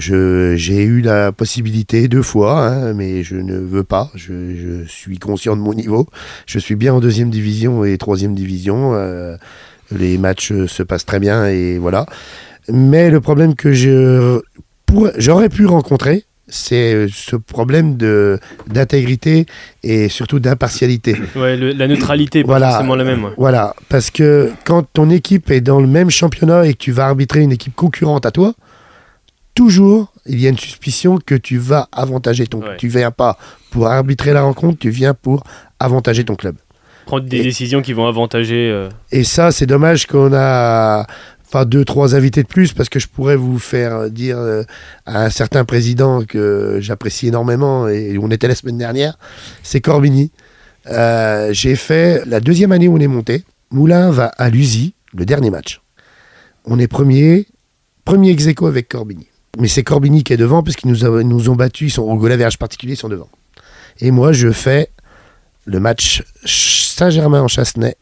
j'ai eu la possibilité deux fois, hein, mais je ne veux pas. Je, je suis conscient de mon niveau. Je suis bien en deuxième division et troisième division. Euh, les matchs se passent très bien et voilà. Mais le problème que je j'aurais pu rencontrer, c'est euh, ce problème de d'intégrité et surtout d'impartialité. Ouais, le- la neutralité est pas Voilà. forcément la même. ouais. Voilà, parce que quand ton équipe est dans le même championnat et que tu vas arbitrer une équipe concurrente à toi, toujours il y a une suspicion que tu vas avantager ton Ouais. Tu viens pas pour arbitrer la rencontre, tu viens pour avantager ton club. Prendre des Et- décisions qui vont avantager. euh, Et ça, c'est dommage qu'on a enfin deux trois invités de plus parce que je pourrais vous faire dire euh, à un certain président que j'apprécie énormément et on était la semaine dernière, c'est Corbini. Euh, j'ai fait la deuxième année où on est monté. Moulin va à l'USI, le dernier match. On est premier, premier ex avec Corbigny. Mais c'est Corbigny qui est devant parce qu'ils nous, ont battus, ils sont au goal average particulier, ils sont devant. Et moi, je fais le match Ch- Saint-Germain en Chassenay,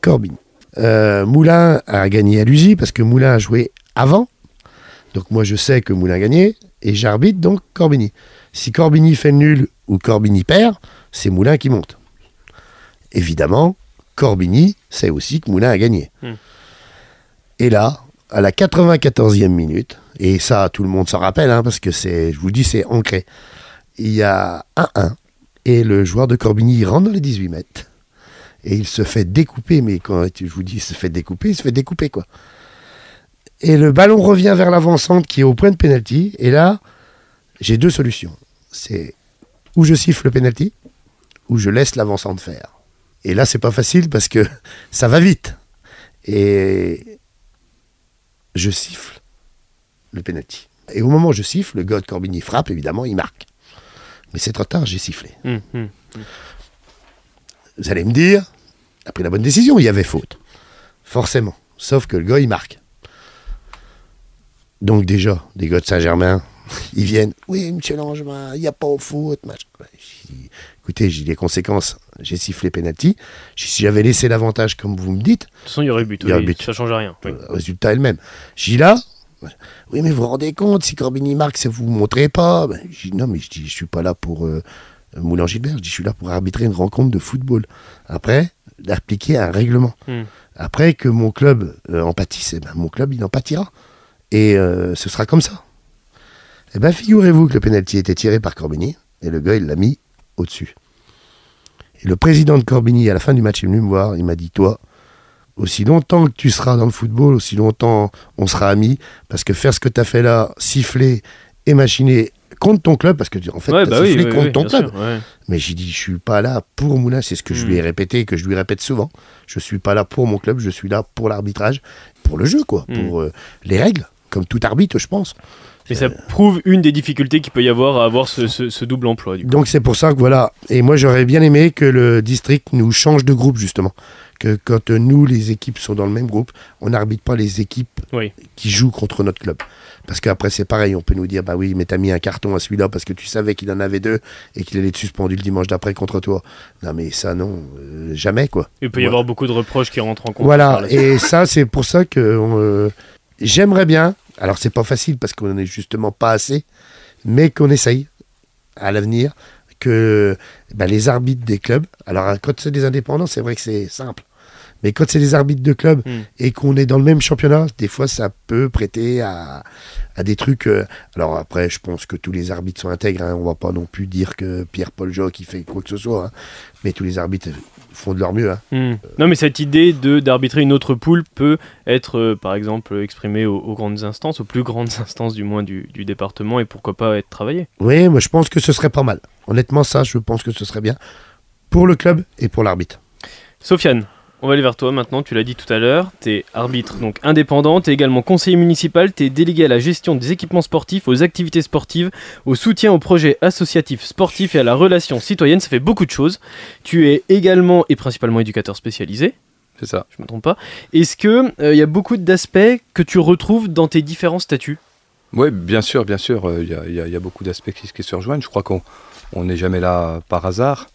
Corbigny. Euh, Moulin a gagné à l'USI parce que Moulin a joué avant. Donc moi, je sais que Moulin a gagné et j'arbitre donc Corbigny. Si Corbigny fait le nul ou Corbigny perd, c'est Moulin qui monte. Évidemment, Corbigny sait aussi que Moulin a gagné. Hmm. Et là, à la 94e minute, et ça tout le monde s'en rappelle, hein, parce que c'est, je vous dis, c'est ancré, il y a 1-1, et le joueur de Corbigny il rentre dans les 18 mètres, et il se fait découper, mais quand je vous dis il se fait découper, il se fait découper quoi. Et le ballon revient vers l'avancante qui est au point de pénalty, et là, j'ai deux solutions. C'est ou je siffle le pénalty, ou je laisse l'avancante faire. Et là, c'est pas facile parce que ça va vite. Et je siffle le penalty. Et au moment où je siffle, le gars de Corbigny frappe, évidemment, il marque. Mais c'est trop tard, j'ai sifflé. Hum, hum. Vous allez me dire, a pris la bonne décision, il y avait faute. Forcément. Sauf que le gars, il marque. Donc déjà, des gars de Saint-Germain, ils viennent. Oui, monsieur Langevin, il n'y a pas au foot. machin. J'ai dit, Écoutez, j'ai les conséquences. J'ai sifflé penalty. Si j'avais laissé l'avantage, comme vous me dites, De toute façon, il y aurait but. Il y aurait oui, but. Ça change rien. oui. le résultat est le même. J'ai là, oui, mais vous vous rendez compte, si Corbigny marque, ça vous montrez pas. Ben, dit, non, mais je dis, je suis pas là pour euh, Moulin Gilbert, je dis, je suis là pour arbitrer une rencontre de football. Après, d'appliquer un règlement. Hmm. Après que mon club euh, en pâtisse, eh ben, mon club, il en pâtira. Et euh, ce sera comme ça. Eh bien, figurez-vous que le pénalty était tiré par Corbigny, et le gars, il l'a mis au-dessus. Et le président de Corbigny, à la fin du match, il est venu me voir, il m'a dit, toi, aussi longtemps que tu seras dans le football, aussi longtemps on sera amis, parce que faire ce que tu as fait là, siffler et machiner contre ton club, parce que en fait, Ouais, tu bah oui, sifflé oui, contre oui, ton club. sûr, ouais. Mais j'ai dit, je suis pas là pour Moulin, c'est ce que je lui ai répété et que je lui répète souvent. Je suis pas là pour mon club, je suis là pour l'arbitrage, pour le jeu, quoi, pour euh, les règles, comme tout arbitre, je pense. Et ça prouve une des difficultés qu'il peut y avoir à avoir ce, ce- ce double emploi. Du coup. Donc c'est pour ça que voilà. Et moi j'aurais bien aimé que le district nous change de groupe justement. Que quand euh, nous les équipes sont dans le même groupe, on n'arbitre pas les équipes Oui. qui jouent contre notre club. Parce qu'après c'est pareil, on peut nous dire bah oui mais t'as mis un carton à celui-là parce que tu savais qu'il en avait deux et qu'il allait être suspendu le dimanche d'après contre toi. Non mais ça non, euh, jamais quoi. Il peut y avoir beaucoup de reproches qui rentrent en compte. Voilà, et ça, c'est pour ça que euh, j'aimerais bien. Alors, c'est pas facile parce qu'on n'est justement pas assez, mais qu'on essaye à l'avenir que ben, les arbitres des clubs. Alors, quand c'est des indépendants, c'est vrai que c'est simple. Mais quand c'est des arbitres de club Hmm. et qu'on est dans le même championnat, des fois ça peut prêter à, à des trucs. euh, alors après, je pense que tous les arbitres sont intègres. Hein, on va pas non plus dire que Pierre-Paul il fait quoi que ce soit. hein. Mais tous les arbitres font de leur mieux. hein. Hmm. Non, mais cette idée de d'arbitrer une autre poule peut être, euh, par exemple, exprimée aux, aux grandes instances, aux plus grandes instances du moins du, du département, et pourquoi pas être travaillée. Oui, moi je pense que ce serait pas mal. Honnêtement, ça, je pense que ce serait bien pour le club et pour l'arbitre. Sofiane, on va aller vers toi maintenant, tu l'as dit tout à l'heure, tu es arbitre donc indépendant, tu es également conseiller municipal, tu es délégué à la gestion des équipements sportifs, aux activités sportives, au soutien aux projets associatifs sportifs et à la relation citoyenne, ça fait beaucoup de choses. Tu es également et principalement éducateur spécialisé, C'est ça. je me trompe pas. Est-ce que il y a beaucoup d'aspects que tu retrouves dans tes différents statuts? Oui, bien sûr, bien sûr. euh, Il y, a- il y a- il y a beaucoup d'aspects qui, qui se rejoignent. Je crois qu'on on n'est jamais là par hasard.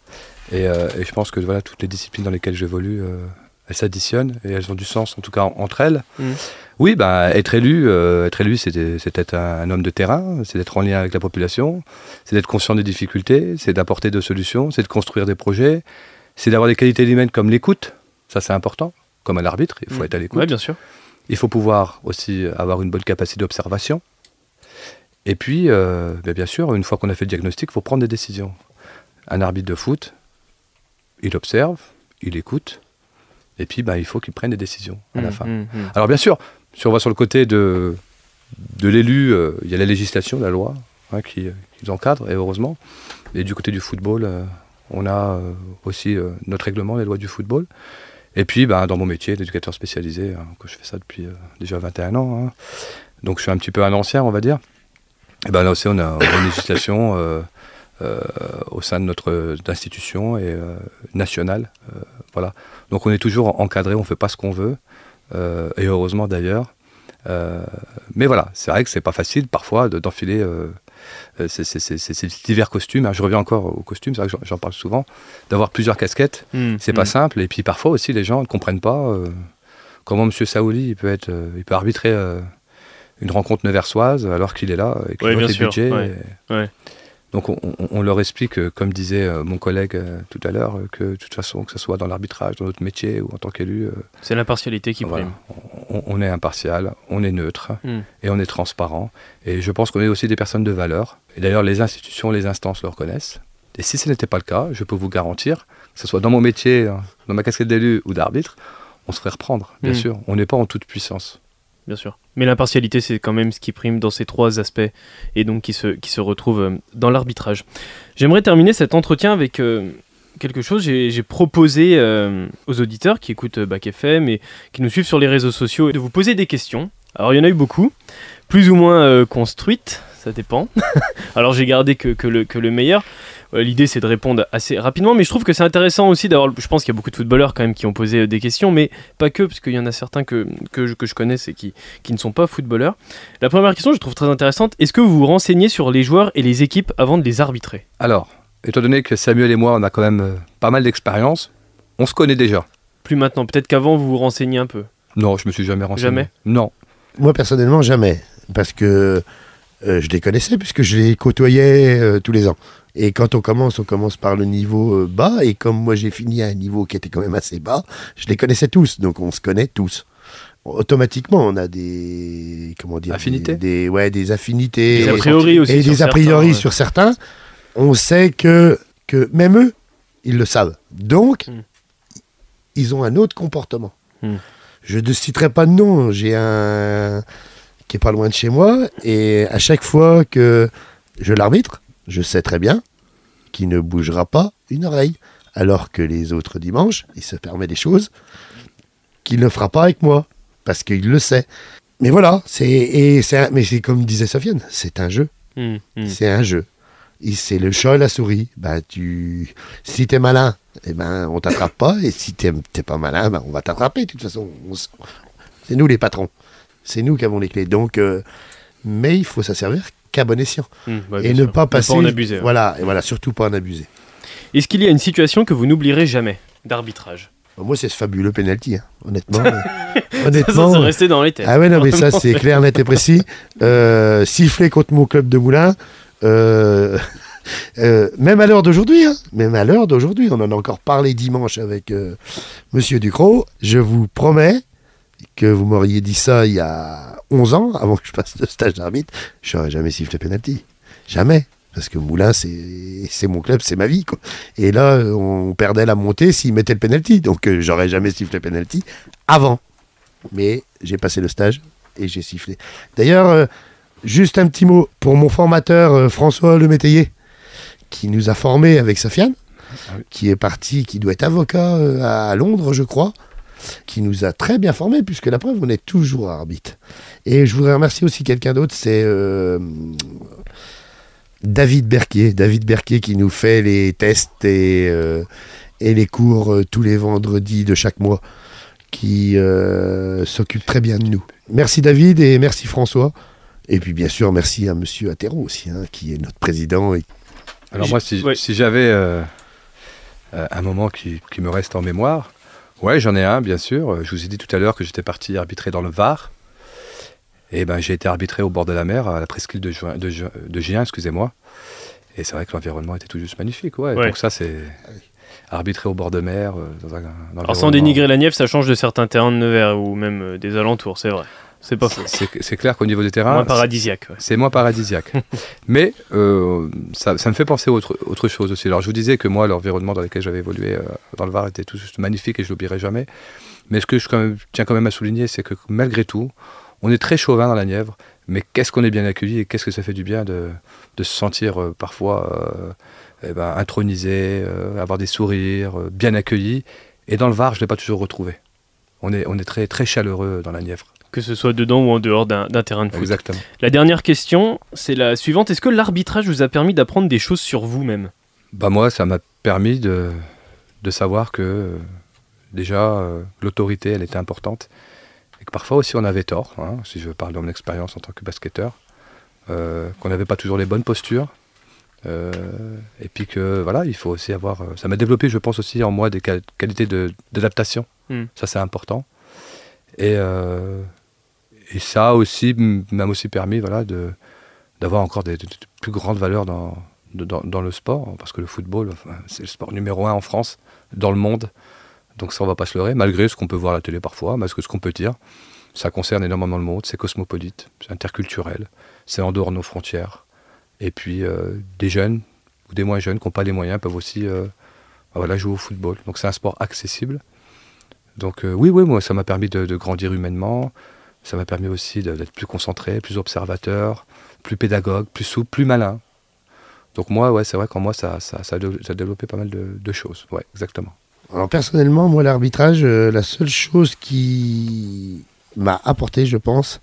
Et, euh, et je pense que voilà, toutes les disciplines dans lesquelles j'évolue, euh, elles s'additionnent et elles ont du sens, en tout cas en- entre elles. Mhm. Oui, bah, être élu, euh, être élu, c'est de- c'est être un, un homme de terrain, c'est d'être en lien avec la population, c'est d'être conscient des difficultés, c'est d'apporter des solutions, c'est de construire des projets, c'est d'avoir des qualités humaines comme l'écoute. Ça, c'est important. Comme à l'arbitre, il faut Mhm. être à l'écoute. Ouais, bien sûr. Il faut pouvoir aussi avoir une bonne capacité d'observation. Et puis, euh, ben, bien sûr, une fois qu'on a fait le diagnostic, il faut prendre des décisions. Un arbitre de foot, il observe, il écoute, et puis ben, il faut qu'il prenne des décisions à la Hmm, fin. hmm, hmm. Alors bien sûr, si on va sur le côté de, de l'élu, euh, il y a la législation, la loi, hein, qui, qui nous encadre, et heureusement. Et du côté du football, euh, on a euh, aussi notre règlement, les lois du football. Et puis, ben, dans mon métier d'éducateur spécialisé, hein, que je fais ça depuis déjà 21 ans, hein, donc je suis un petit peu un ancien, on va dire. Et ben là aussi, on a, une législation au sein de notre institution et euh, nationale. euh, voilà. Donc on est toujours encadré, on ne fait pas ce qu'on veut, euh, et heureusement d'ailleurs. Euh, mais voilà, c'est vrai que c'est pas facile parfois de- d'enfiler euh, euh, ces, divers costumes. Je reviens encore aux costumes, c'est vrai que j'en- parle souvent, d'avoir plusieurs casquettes. Hmm, C'est pas simple. Et puis parfois aussi, les gens ne comprennent pas euh, comment M. Saouli il peut, être, euh, il peut arbitrer euh, une rencontre neversoise alors qu'il est là et qu'il Ouais, les sûr, budgets. ouais, et- ouais. Donc on, on- on leur explique, euh, comme disait euh, mon collègue euh, tout à l'heure, que de toute façon, que ce soit dans l'arbitrage, dans notre métier ou en tant qu'élu, C'est l'impartialité qui voilà, prime. on, on est impartial, on est neutre Hmm. et on est transparent. Et je pense qu'on est aussi des personnes de valeur. Et d'ailleurs, les institutions, les instances le reconnaissent. Et si ce n'était pas le cas, je peux vous garantir, que ce soit dans mon métier, hein, dans ma casquette d'élu ou d'arbitre, on se ferait reprendre, bien Mm. sûr. On n'est pas en toute puissance. Bien sûr. Mais l'impartialité, c'est quand même ce qui prime dans ces trois aspects et donc qui se, qui se retrouve euh, dans l'arbitrage. J'aimerais terminer cet entretien avec euh, quelque chose. J'ai proposé euh, aux auditeurs qui écoutent Bac FM et qui nous suivent sur les réseaux sociaux de vous poser des questions. Alors, il y en a eu beaucoup, plus ou moins construites, ça dépend. Alors, j'ai gardé que, que le meilleur. Euh, L'idée, c'est de répondre assez rapidement, mais je trouve que c'est intéressant aussi d'avoir. Je pense qu'il y a beaucoup de footballeurs quand même qui ont posé euh, des questions, mais pas que, parce qu'il y en a certains que, que, je, que je connaisse et qui, qui ne sont pas footballeurs. La première question, je trouve très intéressante. Est-ce que vous vous renseignez sur les joueurs et les équipes avant de les arbitrer? Alors, étant donné que Samuel et moi, on a quand même euh, pas mal d'expérience, on se connaît déjà. Plus maintenant. Peut-être qu'avant, vous vous renseignez un peu? Non, je me suis jamais renseigné. Jamais? Non. Moi, personnellement, jamais. Parce que euh, je les connaissais, puisque je les côtoyais euh, tous les ans. Et quand on commence, on commence par le niveau euh, bas. Et comme moi, j'ai fini à un niveau qui était quand même assez bas, je les connaissais tous. Donc, on se connaît tous. Automatiquement, on a des. Comment dire Affinités des, des- Ouais, des affinités. Des a priori aussi. et des a priori sur certains, on sait que, que même eux, ils le savent. Donc, Mm. ils ont un autre comportement. Mm. Je ne citerai pas de nom, j'ai un qui est pas loin de chez moi, et à chaque fois que je l'arbitre, je sais très bien qu'il ne bougera pas une oreille, alors que les autres dimanches, il se permet des choses qu'il ne fera pas avec moi, parce qu'il le sait. Mais voilà, c'est et c'est un- mais c'est comme disait Sofiane, c'est un jeu. Hmm, hmm. C'est un jeu. Et C'est le chat et la souris. Ben, tu... Si t'es malin, eh ben, on t'attrape pas. Et si t'es t'es pas malin, ben, on va t'attraper. De toute façon, on c'est nous les patrons. C'est nous qui avons les clés. Donc, euh, mais il faut s'en servir qu'à bon escient. Ouais, et ne sûr. pas passer. en abuser. Voilà, et voilà, surtout pas en abuser. Est-ce qu'il y a une situation que vous n'oublierez jamais d'arbitrage? Bon, Moi, c'est ce fabuleux penalty, hein. honnêtement. euh, Ça, honnêtement. c'est resté dans les têtes. Ah ouais, non, mais ça, c'est clair, net et précis. Euh, siffler contre mon club de Moulins, euh, euh, même à l'heure d'aujourd'hui, hein, même à l'heure d'aujourd'hui, on en a encore parlé dimanche avec euh, Monsieur Ducrot, je vous promets que vous m'auriez dit ça il y a 11 ans, avant que je passe le stage d'arbitre, j'aurais jamais sifflé penalty. Jamais. Parce que Moulins, c'est mon club, c'est ma vie. Quoi. Et là, on perdait la montée s'ils mettaient le penalty. Donc, euh, j'aurais jamais sifflé penalty avant. Mais j'ai passé le stage et j'ai sifflé. D'ailleurs, euh, juste un petit mot pour mon formateur euh, François Lemétayer, qui nous a formés avec Sofiane, Ah oui. qui est parti, qui doit être avocat euh, à Londres, je crois, qui nous a très bien formés, puisque la preuve, on est toujours arbitre. Et je voudrais remercier aussi quelqu'un d'autre, c'est euh, David Berquier. David Berquier qui nous fait les tests et, euh, et les cours euh, tous les vendredis de chaque mois, qui euh, s'occupe très bien de nous. Merci David et merci François. Et puis bien sûr, merci à Monsieur Attero aussi, hein, qui est notre président. Et... Alors moi, si, ouais. si j'avais euh, euh, un moment qui, qui me reste en mémoire, ouais, j'en ai un, bien sûr. Je vous ai dit tout à l'heure que j'étais parti arbitrer dans le Var. Et ben, j'ai été arbitré au bord de la mer, à la presqu'île de, Gien, excusez-moi. Et c'est vrai que l'environnement était tout juste magnifique. Ouais. Ouais. Donc ça, c'est arbitrer au bord de mer. euh, dans un, Alors sans dénigrer la Nièvre, ça change de certains terrains de Nevers ou même euh, des alentours, c'est vrai. C'est pas clair qu'au niveau des terrains, Moins paradisiaque. ouais. c'est moins paradisiaque. Mais euh, ça, ça me fait penser à autre, autre chose aussi. Alors je vous disais que moi, l'environnement dans lequel j'avais évolué euh, dans le Var était tout juste magnifique et je l'oublierai jamais. Mais ce que je quand même- tiens quand même à souligner, c'est que malgré tout, on est très chauvin dans la Nièvre, mais qu'est-ce qu'on est bien accueilli et qu'est-ce que ça fait du bien de, de se sentir euh, parfois eh ben, intronisé, avoir des sourires, bien accueilli. Et dans le Var, je ne l'ai pas toujours retrouvé. On est, on est très, très chaleureux dans la Nièvre. Que ce soit dedans ou en dehors d'un terrain de foot. Exactement. La dernière question, c'est la suivante. Est-ce que l'arbitrage vous a permis d'apprendre des choses sur vous-même? Bah moi, ça m'a permis de, de savoir que euh, déjà euh, l'autorité, elle était importante et que parfois aussi on avait tort. hein, si je parle de mon expérience en tant que basketteur, euh, qu'on n'avait pas toujours les bonnes postures. euh, et puis que voilà, il faut aussi avoir. Ça m'a développé, je pense aussi en moi des qual- qualités de- d'adaptation. Hmm. Ça c'est important. Et, euh, et ça aussi m'a aussi permis voilà de d'avoir encore des, plus grandes valeurs dans, dans, le sport, parce que le football, c'est le sport numéro un en France, dans le monde. Donc ça, on va pas se leurrer, malgré ce qu'on peut voir à la télé parfois, malgré ce qu'on peut dire. Ça concerne énormément le monde, c'est cosmopolite, c'est interculturel, c'est en dehors de nos frontières. Et puis, euh, des jeunes ou des moins jeunes qui n'ont pas les moyens peuvent aussi euh, bah voilà, jouer au football. Donc c'est un sport accessible. Donc euh, oui, oui, moi, ça m'a permis de grandir humainement. Ça m'a permis aussi d'être plus concentré, plus observateur, plus pédagogue, plus souple, plus malin. Donc moi, ouais, c'est vrai qu'en moi, ça, ça, ça, a développé pas mal de, de choses. Ouais, exactement. Alors personnellement, moi, l'arbitrage, euh, la seule chose qui m'a apporté, je pense,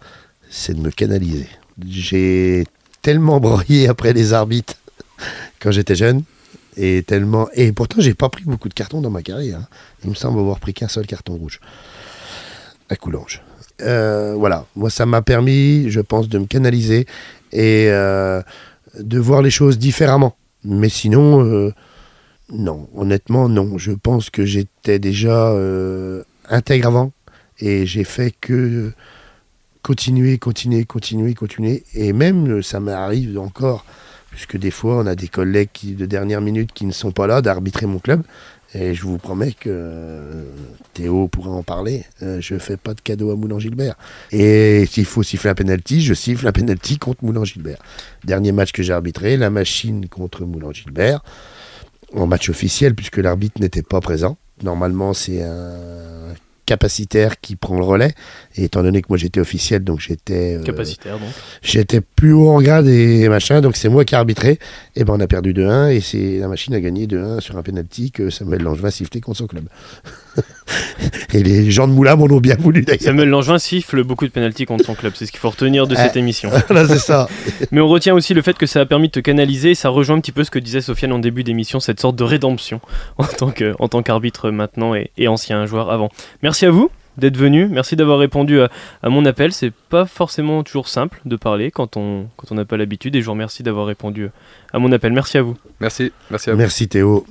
c'est de me canaliser. J'ai tellement broyé après les arbitres quand j'étais jeune. Et tellement et pourtant j'ai pas pris beaucoup de cartons dans ma carrière. hein. Il me semble avoir pris qu'un seul carton rouge à Coulanges. Euh, voilà, moi ça m'a permis, je pense, de me canaliser et euh, de voir les choses différemment. Mais sinon, euh, non, honnêtement, non. Je pense que j'étais déjà intègre avant et j'ai fait que continuer, continuer, continuer, continuer. Et même, ça m'arrive encore, puisque des fois, on a des collègues de dernière minute qui ne sont pas là, d'arbitrer mon club. Et je vous promets que euh, Théo pourra en parler. euh, je fais pas de cadeau à Moulin Gilbert. Et s'il faut siffler un penalty, je siffle un penalty contre Moulin Gilbert. Dernier match que j'ai arbitré, la machine contre Moulin Gilbert en match officiel puisque l'arbitre n'était pas présent. Normalement, c'est un capacitaire qui prend le relais. Et étant donné que moi j'étais officiel, donc j'étais euh, Capacitaire, donc. j'étais plus haut en grade et machin, donc c'est moi qui ai arbitré. Et ben on a perdu 2-1 et c'est la machine a gagné 2-1 sur un penalty que Samuel Langevin sifflé contre son club. Et les gens de Moulin m'en ont bien voulu d'ailleurs. Samuel Langevin siffle beaucoup de pénalties contre son club. C'est ce qu'il faut retenir de Ah. cette émission. Voilà, c'est ça. Mais on retient aussi le fait que ça a permis de te canaliser. et Ça rejoint un petit peu ce que disait Sofiane en début d'émission, cette sorte de rédemption en tant que- en tant qu'arbitre maintenant et, et ancien joueur avant. Merci à vous d'être venu. Merci d'avoir répondu à, à mon appel. C'est pas forcément toujours simple de parler quand on quand on n'a pas l'habitude. Et je vous remercie d'avoir répondu à mon appel. Merci à vous. Merci, merci à vous. Merci Théo.